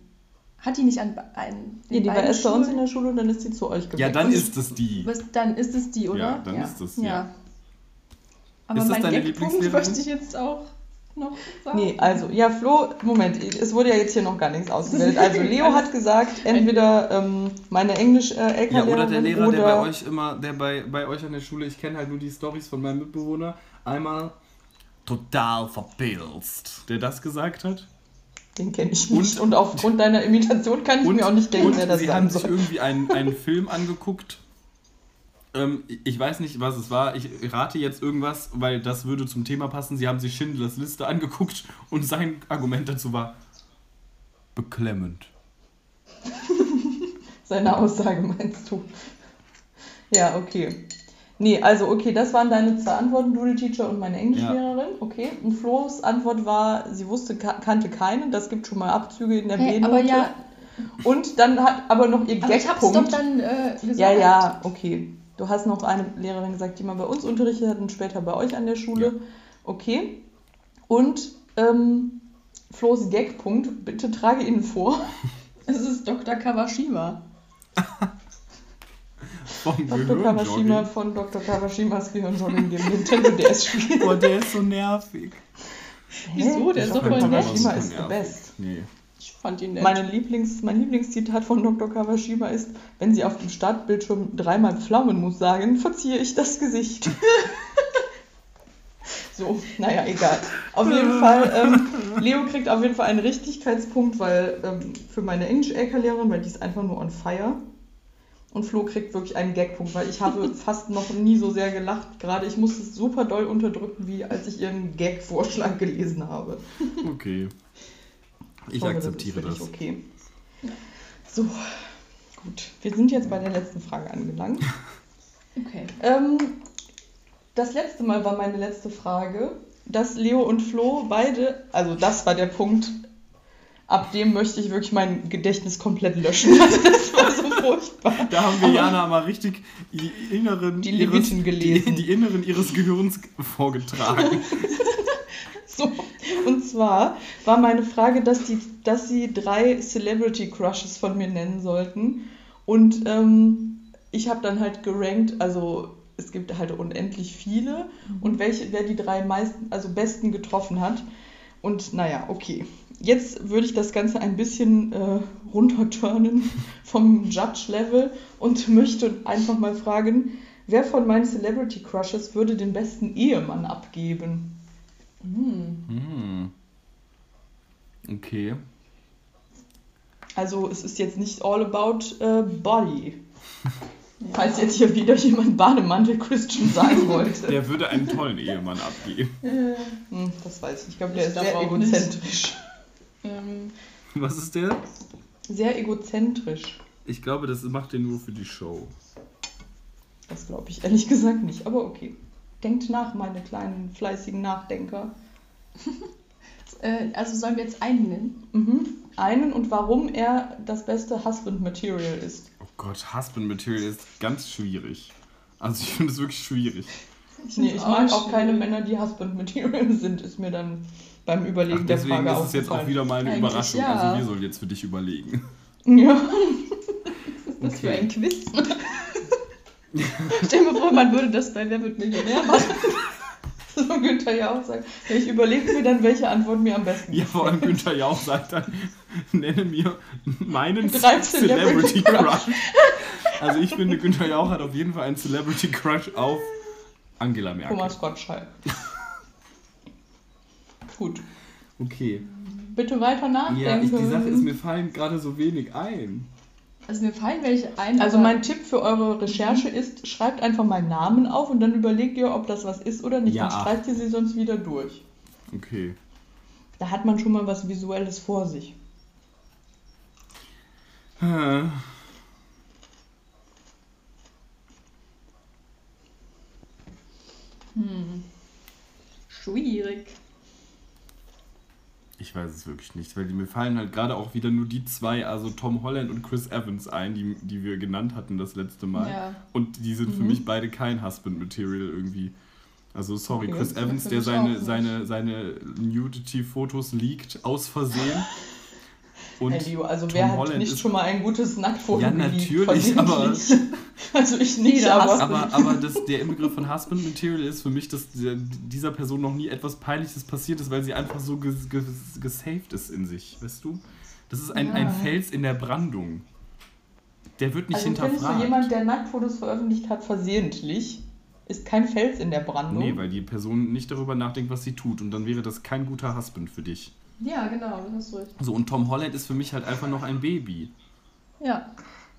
hat die nicht an einen. Ja, die war erst bei uns in der Schule und dann ist sie zu euch gewechselt. Ja, dann ist es die. Was, dann ist es die, oder? Ja, dann ist es, ja. Aber Ist das mein deine Lieblingslehrerin? möchte ich jetzt auch noch sagen. Nee, also, ja, Flo, Moment, es wurde ja jetzt hier noch gar nichts ausgewählt. Also, Leo hat gesagt, entweder ähm, meine englisch äh, Ja, oder der Lehrer, oder der bei euch immer, der bei, bei euch an der Schule, ich kenne halt nur die Stories von meinem Mitbewohner, einmal total verpilzt, der das gesagt hat. Den kenne ich nicht. Und, aufgrund deiner Imitation kann ich Und, mir auch nicht denken, und wer das sie haben sich irgendwie einen, einen Film angeguckt. Ähm, ich weiß nicht, was es war. Ich rate jetzt irgendwas, weil das würde zum Thema passen. Sie haben sich Schindlers Liste angeguckt und sein Argument dazu war beklemmend. (laughs) Seine Aussage meinst du? Ja, okay. Nee, also okay, das waren deine zwei Antworten, Doodle Teacher und meine Englischlehrerin. Okay. Und Flo's Antwort war, sie wusste, ka- kannte keinen. Das gibt schon mal Abzüge in der Hey, B-Note. aber ja, Und dann hat aber noch ihr aber ich hab's doch Gagpunkt. dann äh, gesagt. Ja, ja, okay. Du hast noch eine Lehrerin gesagt, die mal bei uns unterrichtet hat und später bei euch an der Schule. Ja. Okay. Und ähm, Flo's Gagpunkt, bitte trage ihn vor. (laughs) Es ist Dr. Kawashima. (laughs) Vom Dr. Kawashima von Dr. Kawashimas Gehirnjogging, dem Nintendo DS-Spiel. (laughs) Boah, der ist so nervig. Wieso? Der ist doch Dr. voll nett. Kawashima ist the nervig. best. Nee. Ich fand ihn nett. Meine Lieblings, mein Lieblingszitat von Dr. Kawashima ist, wenn sie auf dem Startbildschirm dreimal Pflaumenmus sagen, verziehe ich das Gesicht. (laughs) so, naja, egal. Auf jeden Fall, ähm, Leo kriegt auf jeden Fall einen Richtigkeitspunkt, weil ähm, für meine Englisch-LK-Lehrerin, weil die ist einfach nur on fire. Und Flo kriegt wirklich einen Gagpunkt, weil ich habe (laughs) fast noch nie so sehr gelacht. Gerade ich musste es super doll unterdrücken, wie als ich ihren Gag-Vorschlag gelesen habe. Okay. Ich hoffe, akzeptiere das. das. Ist dich okay. So, gut. Wir sind jetzt bei der letzten Frage angelangt. (laughs) Okay. Ähm, das letzte Mal war meine letzte Frage, dass Leo und Flo beide, also das war der Punkt, ab dem möchte ich wirklich mein Gedächtnis komplett löschen. Also (laughs) das war so furchtbar. Da haben wir Jana mal richtig die inneren, Die ihres, gelesen. Die, die inneren ihres Gehirns vorgetragen. (laughs) Und zwar war meine Frage, dass, die, dass sie drei Celebrity Crushes von mir nennen sollten. Und ähm, ich habe dann halt gerankt, also es gibt halt unendlich viele und welche, wer die drei meisten, also besten getroffen hat. Und naja, okay. Jetzt würde ich das Ganze ein bisschen äh, runterturnen (laughs) vom Judge-Level und möchte einfach mal fragen, wer von meinen Celebrity Crushes würde den besten Ehemann abgeben? Hm. Okay. Also es ist jetzt nicht all about äh, body. (laughs) Falls jetzt hier wieder jemand Bademantel Christian sagen wollte. Der würde einen tollen Ehemann abgeben. Hm, das weiß ich. Ich glaube, der Ich ist sehr auch egozentrisch. Ähm, Was ist der? Sehr egozentrisch. Ich glaube, das macht er nur für die Show. Das glaube ich ehrlich gesagt nicht, aber okay. Denkt nach, meine kleinen fleißigen Nachdenker. (laughs) äh, also sollen wir jetzt einen nennen? Mhm. Einen und warum er das beste Husband Material ist. Oh Gott, Husband Material ist ganz schwierig. Also ich finde es wirklich schwierig. Nee, ich mag auch schwierig. keine Männer, die Husband Material (laughs) sind, ist mir dann beim Überlegen Ach, der deswegen Frage ist es jetzt auch wieder mal eine Eigentlich Überraschung. ja. Also wir sollen jetzt für dich überlegen. Ja. (laughs) Was ist das für Okay. ein Quiz? Stell dir vor, man würde das bei Wer wird Millionär machen. (laughs) So Günther ja auch sagt. Ich überlege mir dann, welche Antwort mir am besten Ja, vor allem Günther Jauch sagt dann, nenne mir meinen Celebrity Crush. Also ich finde, Günther Jauch hat auf jeden Fall einen Celebrity Crush auf Angela Merkel. Thomas Gottschalk. Gut. Okay. Bitte weiter nachdenken. Ja, ich, die Sache ist, mir fallen gerade so wenig ein. Also mir fallen welche ein. Also mein Tipp für eure Recherche ist, schreibt einfach meinen Namen auf und dann überlegt ihr, ob das was ist oder nicht. Ja. Dann streicht ihr sie sonst wieder durch. Okay. Da hat man schon mal was Visuelles vor sich. Hm. Schwierig. Ich weiß es wirklich nicht, weil die, mir fallen halt gerade auch wieder nur die zwei, also Tom Holland und Chris Evans ein, die, die wir genannt hatten das letzte Mal. Ja. Und die sind für Mhm. mich beide kein Husband-Material irgendwie. Also sorry. Chris Ja, Evans, für der seine, seine, seine Nudity-Fotos leakt aus Versehen. (laughs) Und Hey, Leo, also Tom wer hat Holland nicht schon mal ein gutes Nacktfoto Ja, natürlich, aber-? (laughs) Also ich nicht, Jeder aber... aber, aber das, der Inbegriff von Husband Material ist für mich, dass dieser Person noch nie etwas Peinliches passiert ist, weil sie einfach so ges, ges, gesaved ist in sich, weißt du? Das ist ein, Ja. ein Fels in der Brandung. Der wird nicht also findest du hinterfragt. jemand, der Nacktfotos veröffentlicht hat, versehentlich, ist kein Fels in der Brandung? nee, weil die Person nicht darüber nachdenkt, was sie tut. Und dann wäre das kein guter Husband für dich. Ja, genau, das hast du recht. So, und Tom Holland ist für mich halt einfach noch ein Baby. Ja.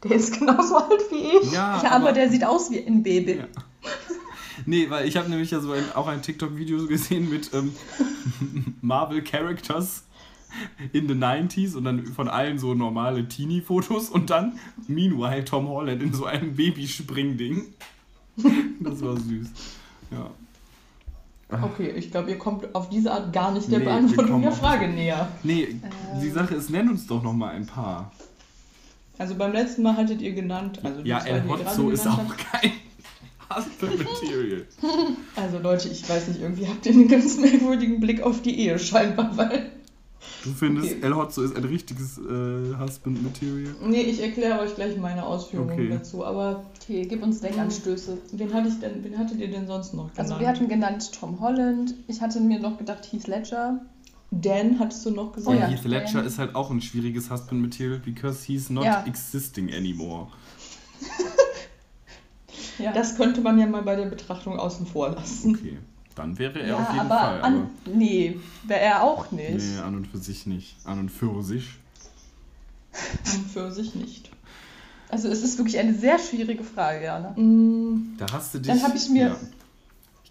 Der ist genauso alt wie ich. Ja, ja, aber, der sieht aus wie ein Baby. Ja. Nee, weil ich habe nämlich ja so ein, auch ein TikTok-Video gesehen mit ähm, (laughs) Marvel-Characters in the 90s und dann von allen so normale Teenie-Fotos und dann meanwhile Tom Holland in so einem Babyspringding. Das war süß. Ja. Okay, ich glaube, ihr kommt auf diese Art gar nicht der Nee, Beantwortung der Frage näher. Nee, die Sache ist, nenn uns doch noch mal ein paar. Also beim letzten Mal hattet ihr genannt, also die Ja, El Hotzo ist auch kein (laughs) Husband Material. (laughs) Also Leute, ich weiß nicht, irgendwie habt ihr einen ganz merkwürdigen Blick auf die Ehe scheinbar, weil... Du findest, Okay. El Hotzo ist ein richtiges äh, Husband Material? Nee, ich erkläre euch gleich meine Ausführungen Okay. dazu, aber Okay, gib uns Denkanstöße. wen, hatte ich denn, wen hattet ihr denn sonst noch genannt? Also wir hatten genannt Tom Holland. Ich hatte mir noch gedacht Heath Ledger. Dan hattest du noch Oh, gesagt? ja. Heath Ledger Dan. ist halt auch ein schwieriges Husband Material, because he's not Ja. existing anymore. (laughs) Ja, Das könnte man ja mal bei der Betrachtung außen vor lassen. Okay, dann wäre er ja auf jeden aber Fall. an, nee, wäre er auch nicht. nee, an und für sich nicht. An und für sich. An für sich nicht. Also es ist wirklich eine sehr schwierige Frage, Jana. Mm, Da hast du dich. Dann hab ich mir-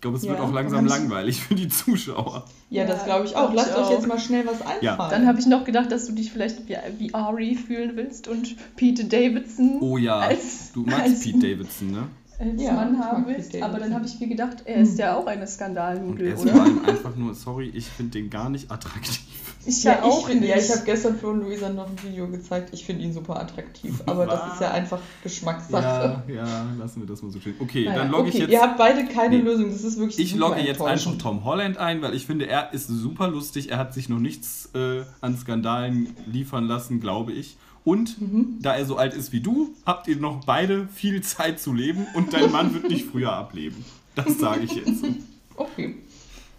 glaube, es wird Ja, auch dann langsam langweilig für die Zuschauer. Ja, das glaube ich auch. glaub ich Lasst euch auch. jetzt mal schnell was einfallen. Ja. Dann habe ich noch gedacht, dass du dich vielleicht wie, wie Ari fühlen willst und Pete Davidson Oh ja, als, du magst als, Pete Davidson, ne? als Ja, Mann ich haben willst. Aber dann habe ich mir gedacht, er ist Hm. ja auch eine Und Skandalnudel, er ist vor oder? allem (laughs) einfach nur, sorry, ich finde den gar nicht attraktiv. Ich Ja, ja, auch ich, find- nicht. ja, ich habe gestern für Luisa noch ein Video gezeigt. Ich finde ihn super attraktiv. Aber das ist ja einfach Geschmackssache. Ja, (laughs) ja, lassen wir das mal so stehen. Okay, Naja, dann logge okay, ich jetzt. Ihr habt beide keine Nee. Lösung. Das ist wirklich Ich logge jetzt einfach. Tom Holland ein, weil ich finde, er ist super lustig. Er hat sich noch nichts äh, an Skandalen liefern lassen, glaube ich. Und Mhm. da er so alt ist wie du, habt ihr noch beide viel Zeit zu leben und dein Mann wird nicht (laughs) früher ableben. Das sage ich jetzt. (laughs) Okay.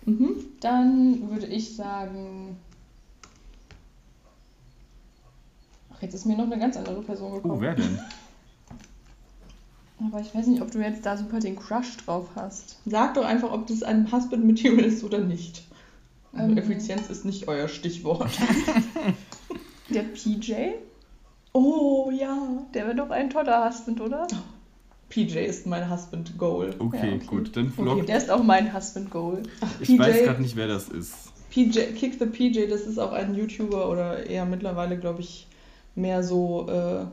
Mhm. Dann würde ich sagen. Ach, jetzt ist mir noch eine ganz andere Person gekommen. Oh, wer denn? (laughs) Aber ich weiß nicht, ob du jetzt da super den Crush drauf hast. Sag doch einfach, ob das ein Husband Material ist oder nicht. Also Ähm. Effizienz ist nicht euer Stichwort. (laughs) Der PJ? Oh ja. Der wäre doch ein toller Husband, oder? PJ ist mein Husband Goal. Okay, Ja, okay. gut, dann Vlog. Okay, der ist auch mein Husband Goal. ich PJ weiß gerade nicht, wer das ist. PJ, Kick the PJ, das ist auch ein YouTuber oder eher mittlerweile, glaube ich, mehr so. Äh,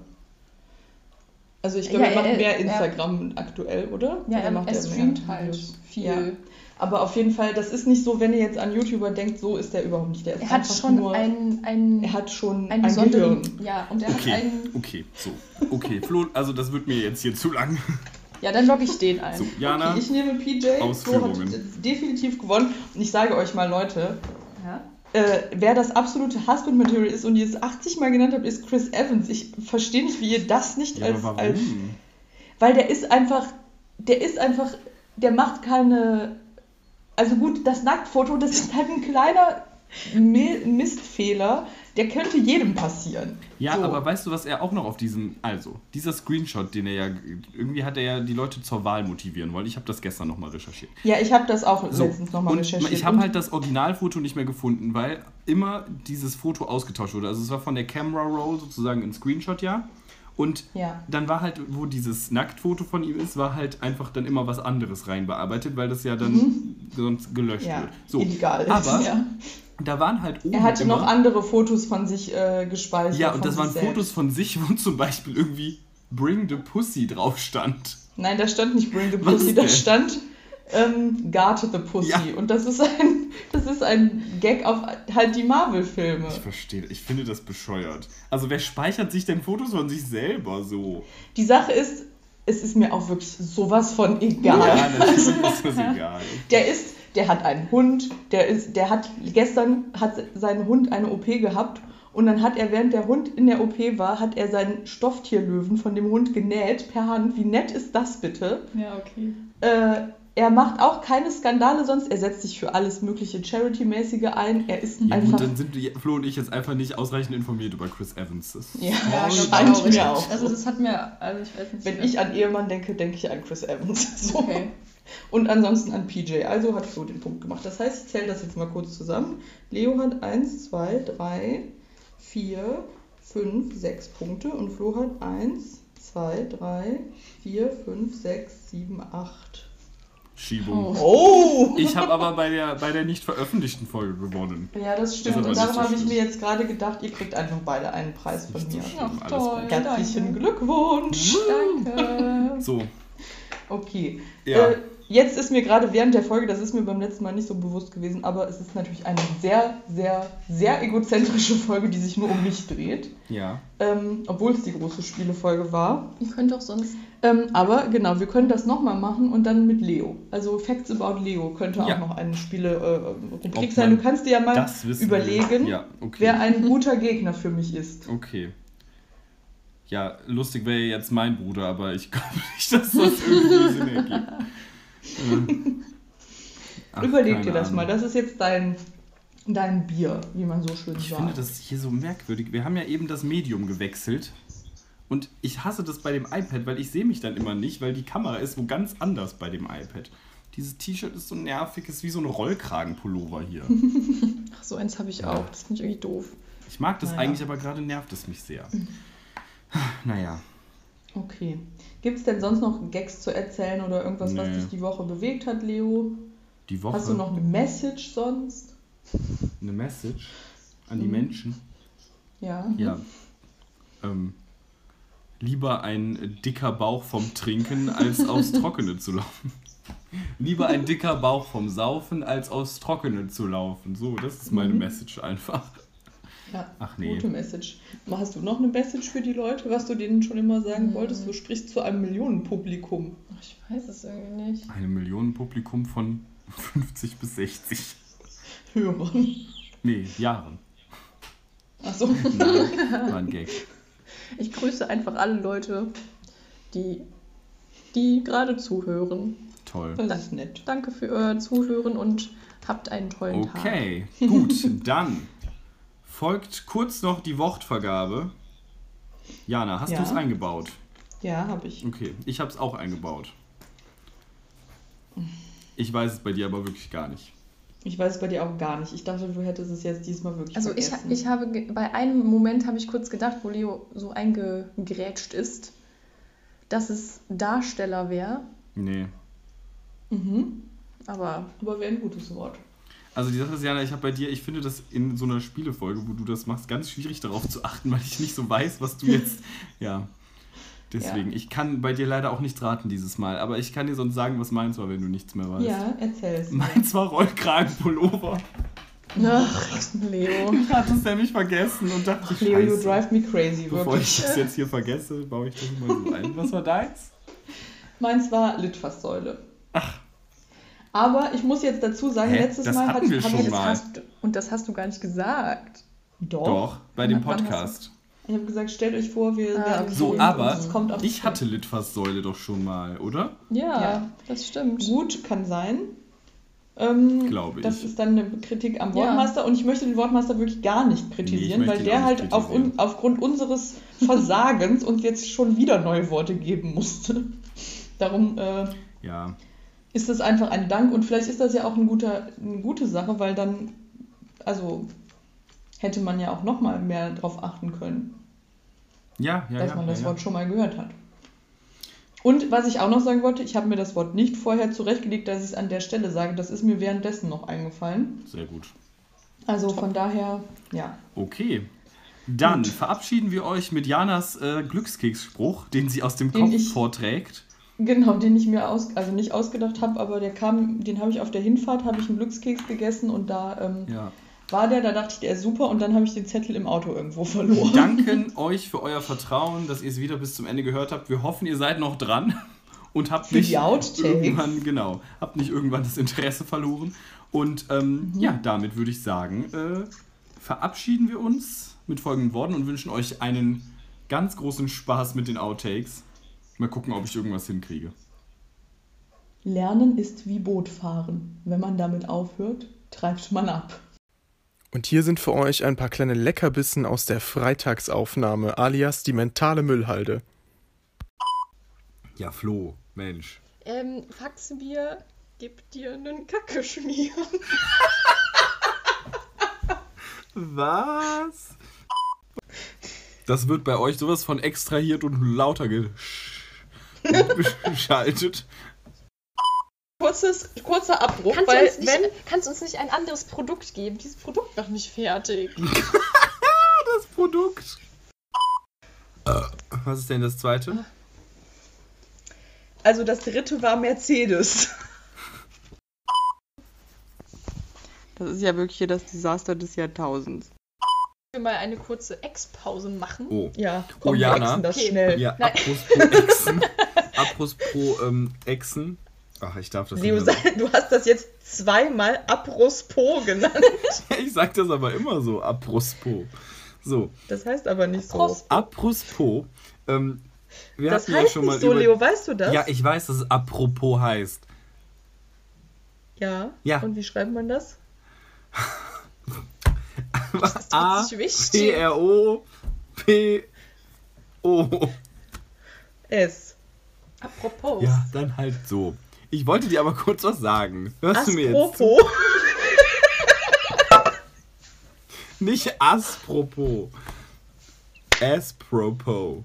also ich glaube, Ja, er macht er- mehr er- Instagram aktuell, oder? Ja, Oder er, macht er mehr streamt halt Videos? viel. Ja. Aber auf jeden Fall, das ist nicht so, wenn ihr jetzt an YouTuber denkt, so ist der überhaupt nicht. Der ist Er hat einfach schon nur, ein, ein, er hat schon einen ein besonderen. Gehirn. Ja, und er hat Okay, einen. okay, so. Okay, Flo, also das wird mir jetzt hier zu lang. Ja, dann logge ich den ein. So, Jana, Okay, ich nehme PJ, Flo hat Ausführungen. definitiv gewonnen. Und ich sage euch mal, Leute. Äh, wer das absolute Husband-Material ist und ihr es 80 Mal genannt habt, ist Chris Evans. Ich verstehe nicht, wie ihr das nicht ja, als, warum? als Weil der ist einfach, der ist einfach, der macht keine. Also gut, das Nacktfoto, das ist halt ein kleiner Mi- Mistfehler, der könnte jedem passieren. Ja, So. aber weißt du, was er auch noch auf diesem, also, dieser Screenshot, den er ja, irgendwie hat er ja die Leute zur Wahl motivieren wollen. Ich habe das gestern nochmal recherchiert. Ja, ich habe das auch So, letztens nochmal recherchiert. ich habe halt das Originalfoto nicht mehr gefunden, weil immer dieses Foto ausgetauscht wurde. Also es war von der Camera Roll sozusagen ein Screenshot, ja. Und Ja. dann war halt, wo dieses Nacktfoto von ihm ist, war halt einfach dann immer was anderes reinbearbeitet, weil das ja dann sonst gelöscht Mhm. Ja, wird. So, illegal ist. aber (laughs) Ja. Da waren halt oben Er hatte immer, noch andere Fotos von sich äh, gespeichert. Ja, und das waren selbst. Fotos von sich, wo zum Beispiel irgendwie Bring the Pussy drauf stand. Nein, da stand nicht Bring the Pussy, da stand ähm, Guard the Pussy. Ja. Und das ist ein, das ist ein Gag auf halt die Marvel-Filme. Ich verstehe, ich finde das bescheuert. Also wer speichert sich denn Fotos von sich selber so? Die Sache ist, es ist mir auch wirklich sowas von egal. Ja, natürlich ist (laughs) das egal. Der ist, der hat einen Hund, der ist, der hat gestern hat sein Hund eine OP gehabt und dann hat er, während der Hund in der OP war, hat er seinen Stofftierlöwen von dem Hund genäht per Hand. Wie nett ist das bitte? Ja, okay. Äh, er macht auch keine Skandale sonst. Er setzt sich für alles mögliche Charity-mäßige ein. Er ist Ja, einfach. gut, dann sind die- Flo und ich jetzt einfach nicht ausreichend informiert über Chris Evans. Das Ja, Ja, scheint mir auch. Also das hat mir, also ich weiß nicht. Wenn ich an Ehemann denke, denke ich an Chris Evans. (laughs) So. Okay. Und ansonsten an PJ. Also hat Flo den Punkt gemacht. Das heißt, ich zähle das jetzt mal kurz zusammen. Leo hat 1, 2, 3, 4, 5, 6 Punkte. Und Flo hat 1, 2, 3, 4, 5, 6, 7, 8. Schiebung. Oh! Ich habe aber bei der, bei der nicht veröffentlichten Folge gewonnen. Ja, das stimmt. Und darum habe ich mir jetzt gerade gedacht, ihr kriegt einfach beide einen Preis von mir. Ach, alles toll. Herzlichen Danke. Glückwunsch! Danke. So, Okay. Ja. Äh, jetzt ist mir gerade während der Folge, das ist mir beim letzten Mal nicht so bewusst gewesen, aber es ist natürlich eine sehr, sehr, sehr egozentrische Folge, die sich nur um mich dreht. ja. Ähm, Obwohl es die große Spielefolge war. Ihr könnt doch sonst. Ähm, aber genau, wir können das nochmal machen und dann mit Leo. Also Facts about Leo könnte Ja. auch noch eine Spiele-Rubrik Ob sein. Du kannst dir ja mal überlegen. Ja, okay. wer ein guter Gegner für mich ist. Okay. Ja, lustig wäre jetzt mein Bruder, aber ich glaube nicht, dass das irgendwie Sinn ergibt. (laughs) Ach, Überleg dir das Ahnung. mal. Das ist jetzt dein, dein Bier, wie man so schön Ich sagt. finde das hier so merkwürdig. Wir haben ja eben das Medium gewechselt. Und ich hasse das bei dem iPad, weil ich sehe mich dann immer nicht, weil die Kamera ist wo ganz anders bei dem iPad. Dieses T-Shirt ist so nervig, ist wie so ein Rollkragenpullover hier. (laughs) Ach, so eins habe ich auch. Das finde ich irgendwie doof. Ich mag das Naja. eigentlich, aber gerade nervt es mich sehr. Naja. Okay. Gibt es denn sonst noch Gags zu erzählen oder irgendwas, was Nee. dich die Woche bewegt hat, Leo? Die Woche. Hast du noch eine Message sonst? eine Message an die Mhm. Menschen? Ja. Ja. Ähm, lieber ein dicker Bauch vom Trinken, als aufs Trockene zu laufen. (laughs) Lieber ein dicker Bauch vom Saufen, als aufs Trockene zu laufen. So, das ist meine Mhm. Message einfach. Ja. Ach nee. Gute Message. Hast du noch eine Message für die Leute, was du denen schon immer sagen Mhm. wolltest? Du sprichst zu einem Millionenpublikum. Ach, ich weiß es irgendwie nicht. Eine Millionenpublikum von (laughs) 50 bis 60. Hörern. Nee, Jahren. Achso. (laughs) Nein, war ein Gag. Ich grüße einfach alle Leute, die, die gerade zuhören. Toll. Das ist nett. Danke für euer Zuhören und habt einen tollen Tag. Okay, gut, (laughs) dann folgt kurz noch die Wortvergabe. Jana, hast Ja. du es eingebaut? Ja, habe ich. Okay, ich habe es auch eingebaut. Ich weiß es bei dir aber wirklich gar nicht. Ich weiß es bei dir auch gar nicht. Ich dachte, du hättest es jetzt diesmal wirklich Also ich, vergessen. ich habe bei einem Moment habe ich kurz gedacht, wo Leo so eingegrätscht ist, dass es Darsteller wäre, Nee. Mhm. aber Aber wäre ein gutes Wort. Also die Sache ist, Jana, ich habe bei dir, ich finde das in so einer Spielefolge, wo du das machst, ganz schwierig darauf zu achten, weil ich nicht so weiß, was du jetzt. (laughs) ja. Deswegen, ich kann bei dir leider auch nicht raten dieses Mal, aber ich kann dir sonst sagen, was meins war, wenn du nichts mehr weißt. Ja, erzähl es. Meins war Rollkragenpullover. Ach, Leo. Ich hatte es nämlich vergessen und dachte, Leo, you drive me crazy, Bevor ich wirklich. das jetzt hier vergesse, baue ich das mal so ein. Was war deins? Meins war Litfaßsäule. Ach. Aber ich muss jetzt dazu sagen, Hä? letztes Das Mal hatten wir hab schon ich mal. hast und das hast du gar nicht gesagt. Doch. Doch, bei dem Podcast. Ich habe gesagt, stellt euch vor, wir Ah, werden okay. So, aber es kommt auf ich hatte Litfaßsäule doch schon mal, oder? Ja, Ja. das stimmt. Gut, kann sein. Ähm, Glaube das ich. ist dann eine Kritik am Ja. Wortmeister und ich möchte den Wortmeister wirklich gar nicht kritisieren, Nee, weil der halt auf, un, aufgrund unseres Versagens (laughs) uns jetzt schon wieder neue Worte geben musste. Darum äh, Ja. Ist das einfach ein Dank und vielleicht ist das ja auch ein guter, eine gute Sache, weil dann, also hätte man ja auch nochmal mehr drauf achten können, Ja, ja, dass ja. man das ja, Wort schon mal gehört hat. Und was ich auch noch sagen wollte, ich habe mir das Wort nicht vorher zurechtgelegt, dass ich es an der Stelle sage. Das ist mir währenddessen noch eingefallen. Sehr gut. Also von daher, ja. Okay. Dann verabschieden wir euch mit Janas äh, Glückskeksspruch, den sie aus dem Den Kopf ich- vorträgt. Genau, den ich mir aus, also nicht ausgedacht habe, aber der kam, den habe ich auf der Hinfahrt, habe ich einen Glückskeks gegessen und da ähm, Ja. war der, da dachte ich, der ist super und dann habe ich den Zettel im Auto irgendwo (laughs) verloren. Wir danken euch für euer Vertrauen, dass ihr es wieder bis zum Ende gehört habt. Wir hoffen, ihr seid noch dran (laughs) und habt Für nicht irgendwann, genau, habt nicht irgendwann das Interesse verloren. Und ähm, Mhm. ja, damit würde ich sagen, äh, verabschieden wir uns mit folgenden Worten und wünschen euch einen ganz großen Spaß mit den Outtakes. Mal gucken, ob ich irgendwas hinkriege. Lernen ist wie Bootfahren. Wenn man damit aufhört, treibt man ab. Und hier sind für euch ein paar kleine Leckerbissen aus der Freitagsaufnahme, alias die mentale Müllhalde. Ja, Flo, Mensch. Ähm, Faxenbier gibt dir einen Kackeschmier. Was? Das wird bei euch sowas von extrahiert und lauter geschaltet. Kurzes, kurzer Abbruch, Kannst du, weil uns nicht, wenn kannst du uns nicht ein anderes Produkt geben? Dieses Produkt noch nicht fertig. (laughs) Das Produkt. Äh, Was ist denn das zweite? also das dritte war Mercedes. Das ist ja wirklich hier das Desaster des Jahrtausends. Wir mal eine kurze Ex-Pause machen. Oh. Ja, Oh, komm, wir Jana. exen das Okay. schnell. Ja, Nein. (laughs) Apros pro Echsen. Apros pro ähm, Echsen. Ach, ich darf das Leo, nicht mehr du hast das jetzt zweimal Aprospos genannt. (laughs) Ich sag das aber immer so, apropos. So, Das heißt aber nicht so. Prost. apropos. Ähm, wir Das hatten ja heißt schon mal nicht so, über... Leo, weißt du das? Ja, ich weiß, dass es apropos heißt. Ja. Ja. Und wie schreibt man das? (laughs) Das ist A. P, R, O, P, O. S. Apropos. Ja, dann halt so. Ich wollte dir aber kurz was sagen. Hörst du mir jetzt zu? Aspropo. (laughs) Nicht aspropos. Aspropos.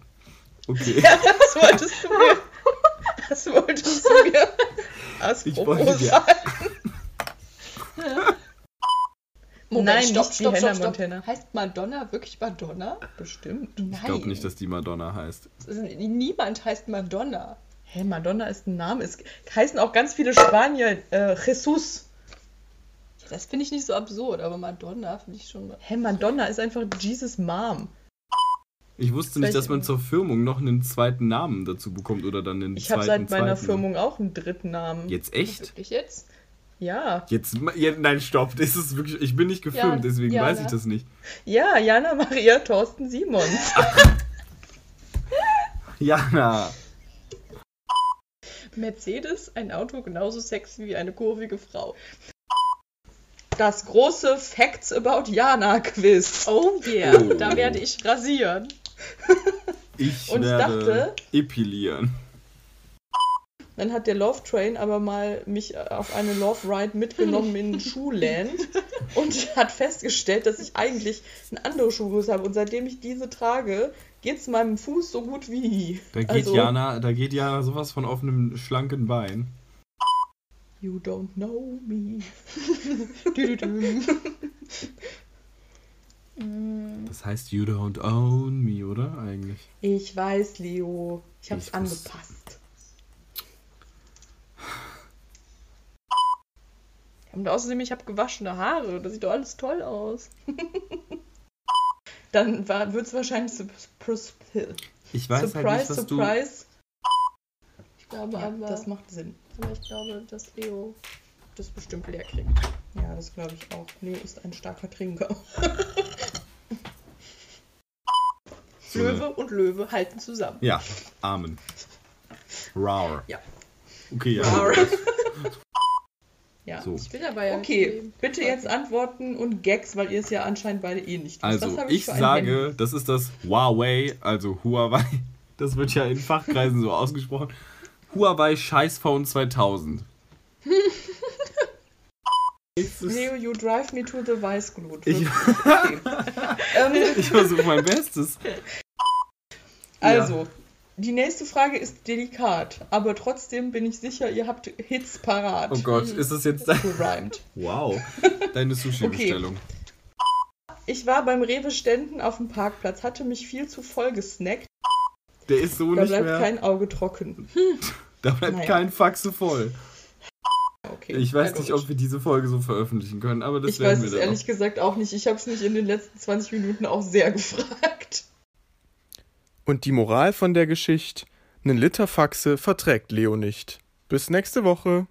Okay. Das wolltest du mir. Das wolltest du mir. Ich wollte Aspropo dir- sagen. (laughs) Moment, Nein, stopp, stopp, stopp, stopp. Montana. Heißt Madonna wirklich Madonna? Bestimmt. Nein. Ich glaube nicht, dass die Madonna heißt. Niemand heißt Madonna. Hä, Madonna ist ein Name. Es heißen auch ganz viele Spanier äh, Jesus. Ja, das finde ich nicht so absurd, aber Madonna finde ich schon. Hä, Madonna ist einfach Jesus Mom. Ich wusste nicht, dass man zur Firmung noch einen zweiten Namen dazu bekommt oder dann einen Ich habe zweiten seit meiner zweiten. Firmung auch einen dritten Namen. Jetzt echt? Wirklich jetzt? Ja. Jetzt, ja, nein, stopp. Das ist wirklich, ich bin nicht gefilmt, Ja, deswegen ja, weiß ich ne? das nicht. Ja, Jana Maria Thorsten Simons. (laughs) Jana. Mercedes, ein Auto genauso sexy wie eine kurvige Frau. Das große Facts about Jana Quiz. Oh yeah, Oh. da werde ich rasieren. (laughs) Ich Und ich werde dachte- epilieren. Dann hat der Love Train aber mal mich auf eine Love Ride mitgenommen in (laughs) Schuhland und hat festgestellt, dass ich eigentlich eine andere Schuhgröße habe. Und seitdem ich diese trage, geht's meinem Fuß so gut wie. Da geht, Also- Jana, da geht Jana sowas von auf einem schlanken Bein. You don't know me. (laughs) Das heißt, you don't own me, oder? Eigentlich. ich weiß, Leo. Ich hab's Ich angepasst. Und außerdem, ich habe gewaschene Haare. Das sieht doch alles toll aus. (laughs) Dann wird es wahrscheinlich Ich weiß Surprise, halt nicht, was Surprise. ich glaube Ja, aber, das macht Sinn. aber ich glaube, dass Leo das bestimmt leer kriegt. Ja, das glaube ich auch. Leo ist ein starker Trinker. (laughs) du. Eine- Löwe und Löwe halten zusammen. Ja, Amen. Raur. Ja. Okay, ja. Raur. (laughs) Ja. So. Ich will aber ja Okay, bitte jetzt antworten und Gags, weil ihr es ja anscheinend beide eh nicht wisst. Also, ich ein sage, das ist das Huawei, also Huawei. (laughs) Das wird ja in Fachkreisen so ausgesprochen. Huawei Scheißphone 2000. Handy? Leo, you drive me to the Weißglut. Ich, (laughs) Okay. ich versuche mein Bestes. also, die nächste Frage ist delikat, aber trotzdem bin ich sicher, ihr habt Hits parat. Oh Gott, ist das jetzt dein. Gerimt. Wow. Deine Sushi-Bestellung. Ich war beim Rewe-Ständen auf dem Parkplatz, hatte mich viel zu voll gesnackt. Der ist so Da nicht bleibt mehr. kein Auge trocken. (laughs) da bleibt Naja. kein Faxe voll. Okay, Ich weiß nicht, ob wir diese Folge so veröffentlichen können, aber das Ich werden weiß wir es dann ehrlich auch. gesagt auch nicht. Ich habe es mich in den letzten 20 Minuten auch sehr (laughs) gefragt. Und die Moral von der Geschichte: Nen Liter Faxe verträgt Leo nicht. Bis nächste Woche.